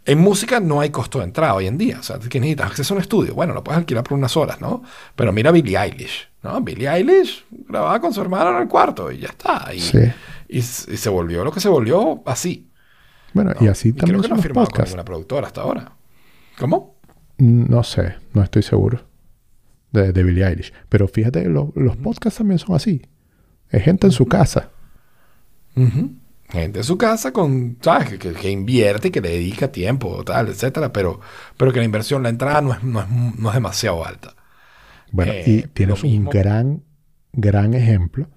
[SPEAKER 2] En música no hay costo de entrada hoy en día. O sea, que necesitas acceso a un estudio. Bueno, lo puedes alquilar por unas horas, ¿no? Pero mira Billie Eilish, ¿no? Billie Eilish grababa con su hermano en el cuarto y ya está. Y,
[SPEAKER 3] Sí.
[SPEAKER 2] y se volvió lo que se volvió así.
[SPEAKER 3] Bueno,
[SPEAKER 2] ¿no?
[SPEAKER 3] y así
[SPEAKER 2] creo
[SPEAKER 3] también
[SPEAKER 2] que no ha firmado con
[SPEAKER 3] podcasts.
[SPEAKER 2] ninguna productora hasta ahora. ¿Cómo?
[SPEAKER 3] No sé, no estoy seguro de, de Billie Eilish. Pero fíjate, lo- los podcasts también son así. Es gente en su casa.
[SPEAKER 2] Ujú. Gente en su casa con, ¿sabes? Que, que- invierte, que le dedica tiempo, tal, etcétera, pero, pero que la inversión, la entrada no es, no es, no es demasiado alta.
[SPEAKER 3] Bueno,
[SPEAKER 2] Eh,
[SPEAKER 3] y tienes
[SPEAKER 2] lo
[SPEAKER 3] un gran, gran ejemplo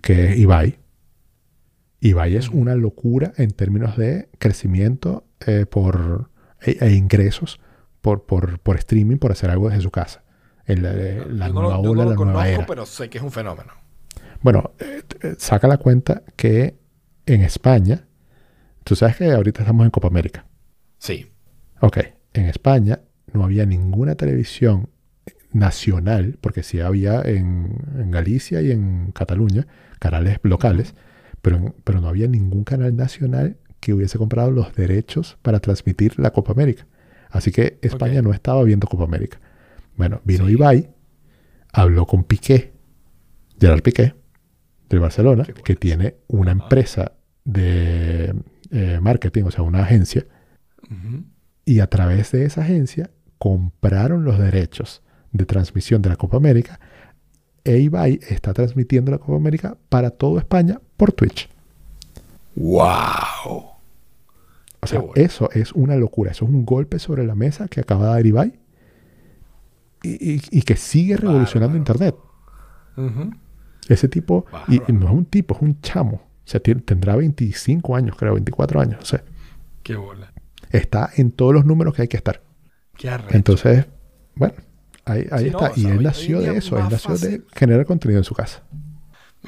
[SPEAKER 3] que es Ibai. Ibai es una locura en términos de crecimiento eh, por, e, e ingresos por, por, por streaming, por hacer algo desde su casa. El- la
[SPEAKER 2] Yo no lo-
[SPEAKER 3] nueva
[SPEAKER 2] no lo
[SPEAKER 3] la nueva
[SPEAKER 2] conozco,
[SPEAKER 3] era.
[SPEAKER 2] pero sé que es un fenómeno.
[SPEAKER 3] Bueno, eh, eh, saca la cuenta que en España, tú sabes que ahorita estamos en Copa América.
[SPEAKER 2] Sí.
[SPEAKER 3] Ok, en España no había ninguna televisión nacional, porque sí había en, en Galicia y en Cataluña, canales locales, pero no había ningún canal nacional que hubiese comprado los derechos para transmitir la Copa América. Así que España no estaba viendo Copa América. Bueno, vino
[SPEAKER 2] Sí.
[SPEAKER 3] Ibai, habló con Piqué, Gerard Piqué, del Barcelona, que tiene una
[SPEAKER 2] Ajá.
[SPEAKER 3] empresa de eh, marketing, o sea, una agencia, y a través de esa agencia compraron los derechos de transmisión de la Copa América e Ibai está transmitiendo la Copa América para toda España por Twitch.
[SPEAKER 2] ¡Wow!
[SPEAKER 3] O sea,
[SPEAKER 2] bueno.
[SPEAKER 3] eso es una locura, eso es un golpe sobre la mesa que acaba de dar Ibai y, y- y que sigue revolucionando
[SPEAKER 2] Bárbaro.
[SPEAKER 3] Internet. Ese tipo, y, no es un tipo, es un chamo. O sea, tiene- tendrá 25 años, creo, 24 años, no sé.
[SPEAKER 2] ¡Qué bola!
[SPEAKER 3] Está en todos los números que hay que estar.
[SPEAKER 2] ¡Qué arrecho!
[SPEAKER 3] Entonces, bueno, ahí, ahí
[SPEAKER 2] Sí, no,
[SPEAKER 3] está. y él
[SPEAKER 2] hoy-
[SPEAKER 3] nació
[SPEAKER 2] hoy
[SPEAKER 3] de eso, él nació de generar contenido en su casa.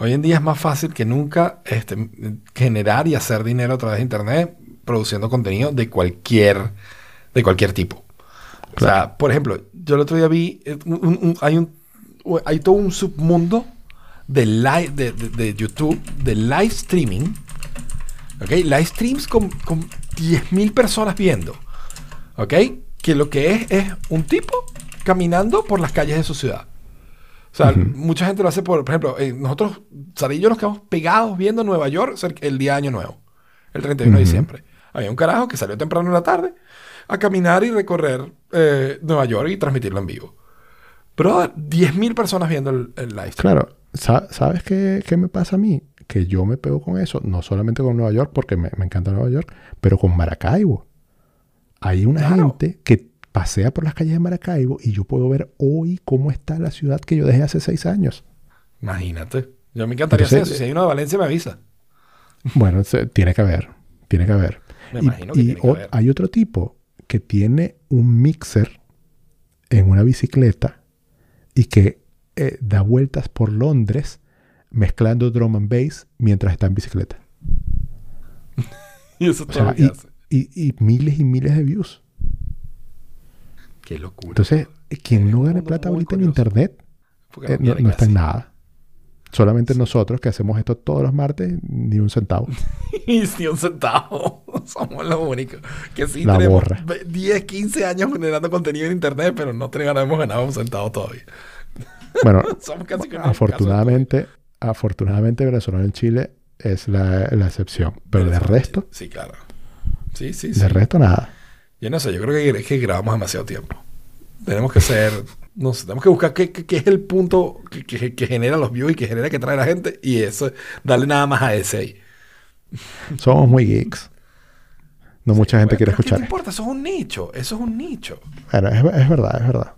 [SPEAKER 2] Hoy en día es más fácil que nunca este, generar y hacer dinero a través de internet produciendo contenido de cualquier, de cualquier tipo. O sea, por ejemplo, yo el otro día vi, eh, un- un- un- hay, un, hay todo un submundo de, live, de, de- de YouTube, de live streaming. ¿Ok? Live streams con, con 10.000 personas viendo. ¿Ok? Que lo que es es un tipo caminando por las calles de su ciudad. O sea, mucha gente lo hace por, por ejemplo, eh, nosotros, Sara y yo nos quedamos pegados viendo Nueva York el día de Año Nuevo, el 31 de
[SPEAKER 3] Ujú.
[SPEAKER 2] diciembre. Había un carajo que salió temprano en la tarde a caminar y recorrer eh, Nueva York y transmitirlo en vivo. Pero 10.000 personas viendo el, el live stream.
[SPEAKER 3] Claro, sa- ¿sabes qué, qué me pasa a mí? Que yo me pego con eso, no solamente con Nueva York, porque me, me encanta Nueva York, pero con Maracaibo. Hay una
[SPEAKER 2] Claro.
[SPEAKER 3] gente que pasea por las calles de Maracaibo y yo puedo ver hoy cómo está la ciudad que yo dejé hace seis años.
[SPEAKER 2] Imagínate. Yo me encantaría hacer eso. Si hay uno de Valencia, me avisa.
[SPEAKER 3] Bueno, tiene que haber, tiene que haber.
[SPEAKER 2] Me
[SPEAKER 3] Y-
[SPEAKER 2] imagino que
[SPEAKER 3] y
[SPEAKER 2] tiene que haber.
[SPEAKER 3] hay otro tipo que tiene un mixer en una bicicleta y que eh, da vueltas por Londres mezclando drum and bass mientras está en bicicleta.
[SPEAKER 2] Y eso todo
[SPEAKER 3] sea, y miles y miles de views.
[SPEAKER 2] Qué locura.
[SPEAKER 3] Entonces, quien
[SPEAKER 2] Es
[SPEAKER 3] no gane plata ahorita en internet eh, no, está en nada. Solamente nosotros que hacemos esto todos los martes, ni un centavo.
[SPEAKER 2] Si un centavo. Somos los únicos. Que sí
[SPEAKER 3] La
[SPEAKER 2] tenemos
[SPEAKER 3] borra.
[SPEAKER 2] ve- 10, 15 años generando contenido en internet, pero no tenemos, hemos ganado un centavo todavía.
[SPEAKER 3] Bueno,
[SPEAKER 2] Somos casi
[SPEAKER 3] afortunadamente, afortunadamente venezolano en Chile es la, la excepción. Pero de
[SPEAKER 2] Venezuela,
[SPEAKER 3] resto,
[SPEAKER 2] Sí, claro. Sí, sí, sí.
[SPEAKER 3] de resto nada.
[SPEAKER 2] Yo no sé, yo creo que, es que grabamos demasiado tiempo. Tenemos que ser, no sé, tenemos que buscar qué, qué- qué es el punto que, que- que genera los views y que genera que trae la gente y eso, darle nada más a ese ahí.
[SPEAKER 3] Somos muy geeks. No mucha gente
[SPEAKER 2] Bueno,
[SPEAKER 3] quiere
[SPEAKER 2] pero ¿Qué
[SPEAKER 3] escuchar.
[SPEAKER 2] te importa? Eso es un nicho. Eso es un nicho.
[SPEAKER 3] Bueno, es, es verdad, es verdad.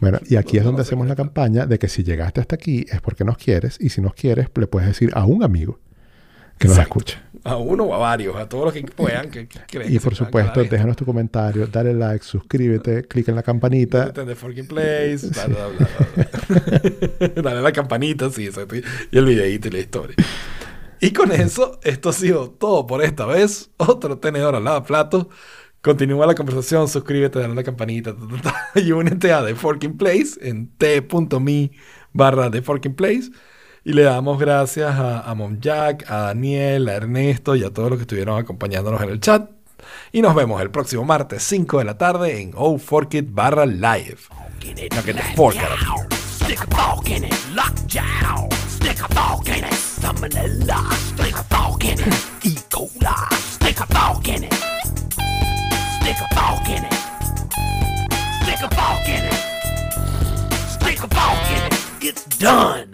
[SPEAKER 3] Bueno, y aquí es
[SPEAKER 2] No, no
[SPEAKER 3] donde hacemos la campaña de que si llegaste hasta aquí es porque nos quieres y si nos quieres le puedes decir a un amigo que nos.
[SPEAKER 2] A uno o a varios, a todos los que puedan. Que, que
[SPEAKER 3] Y por supuesto, déjanos tu comentario, dale like, suscríbete, clica en la campanita.
[SPEAKER 2] esto. de fucking place, bla, bla, bla, bla. Dale a la campanita, sí, exacto. Y el videíto y la historia. Y con eso, esto ha sido todo por esta vez. Otro tenedor al lavaplato. Continúa la conversación, suscríbete, dale a la campanita ta, ta, ta, y únete a The Forking Place en t.me barra The Forking Place. Y le damos gracias a, a Mom Jack, a Daniel, a Ernesto y a todos los que estuvieron acompañándonos en el chat. Y nos vemos el próximo martes 5 de la tarde en Oh Fork It barra live. No que te here.
[SPEAKER 1] Stick a fork in it, lockjaw. Stick a fork in it, salmonella. Stick a fork in it, E. coli. Stick a fork in it. Stick a fork in it. Stick a fork in it. Stick a fork in it. It's done.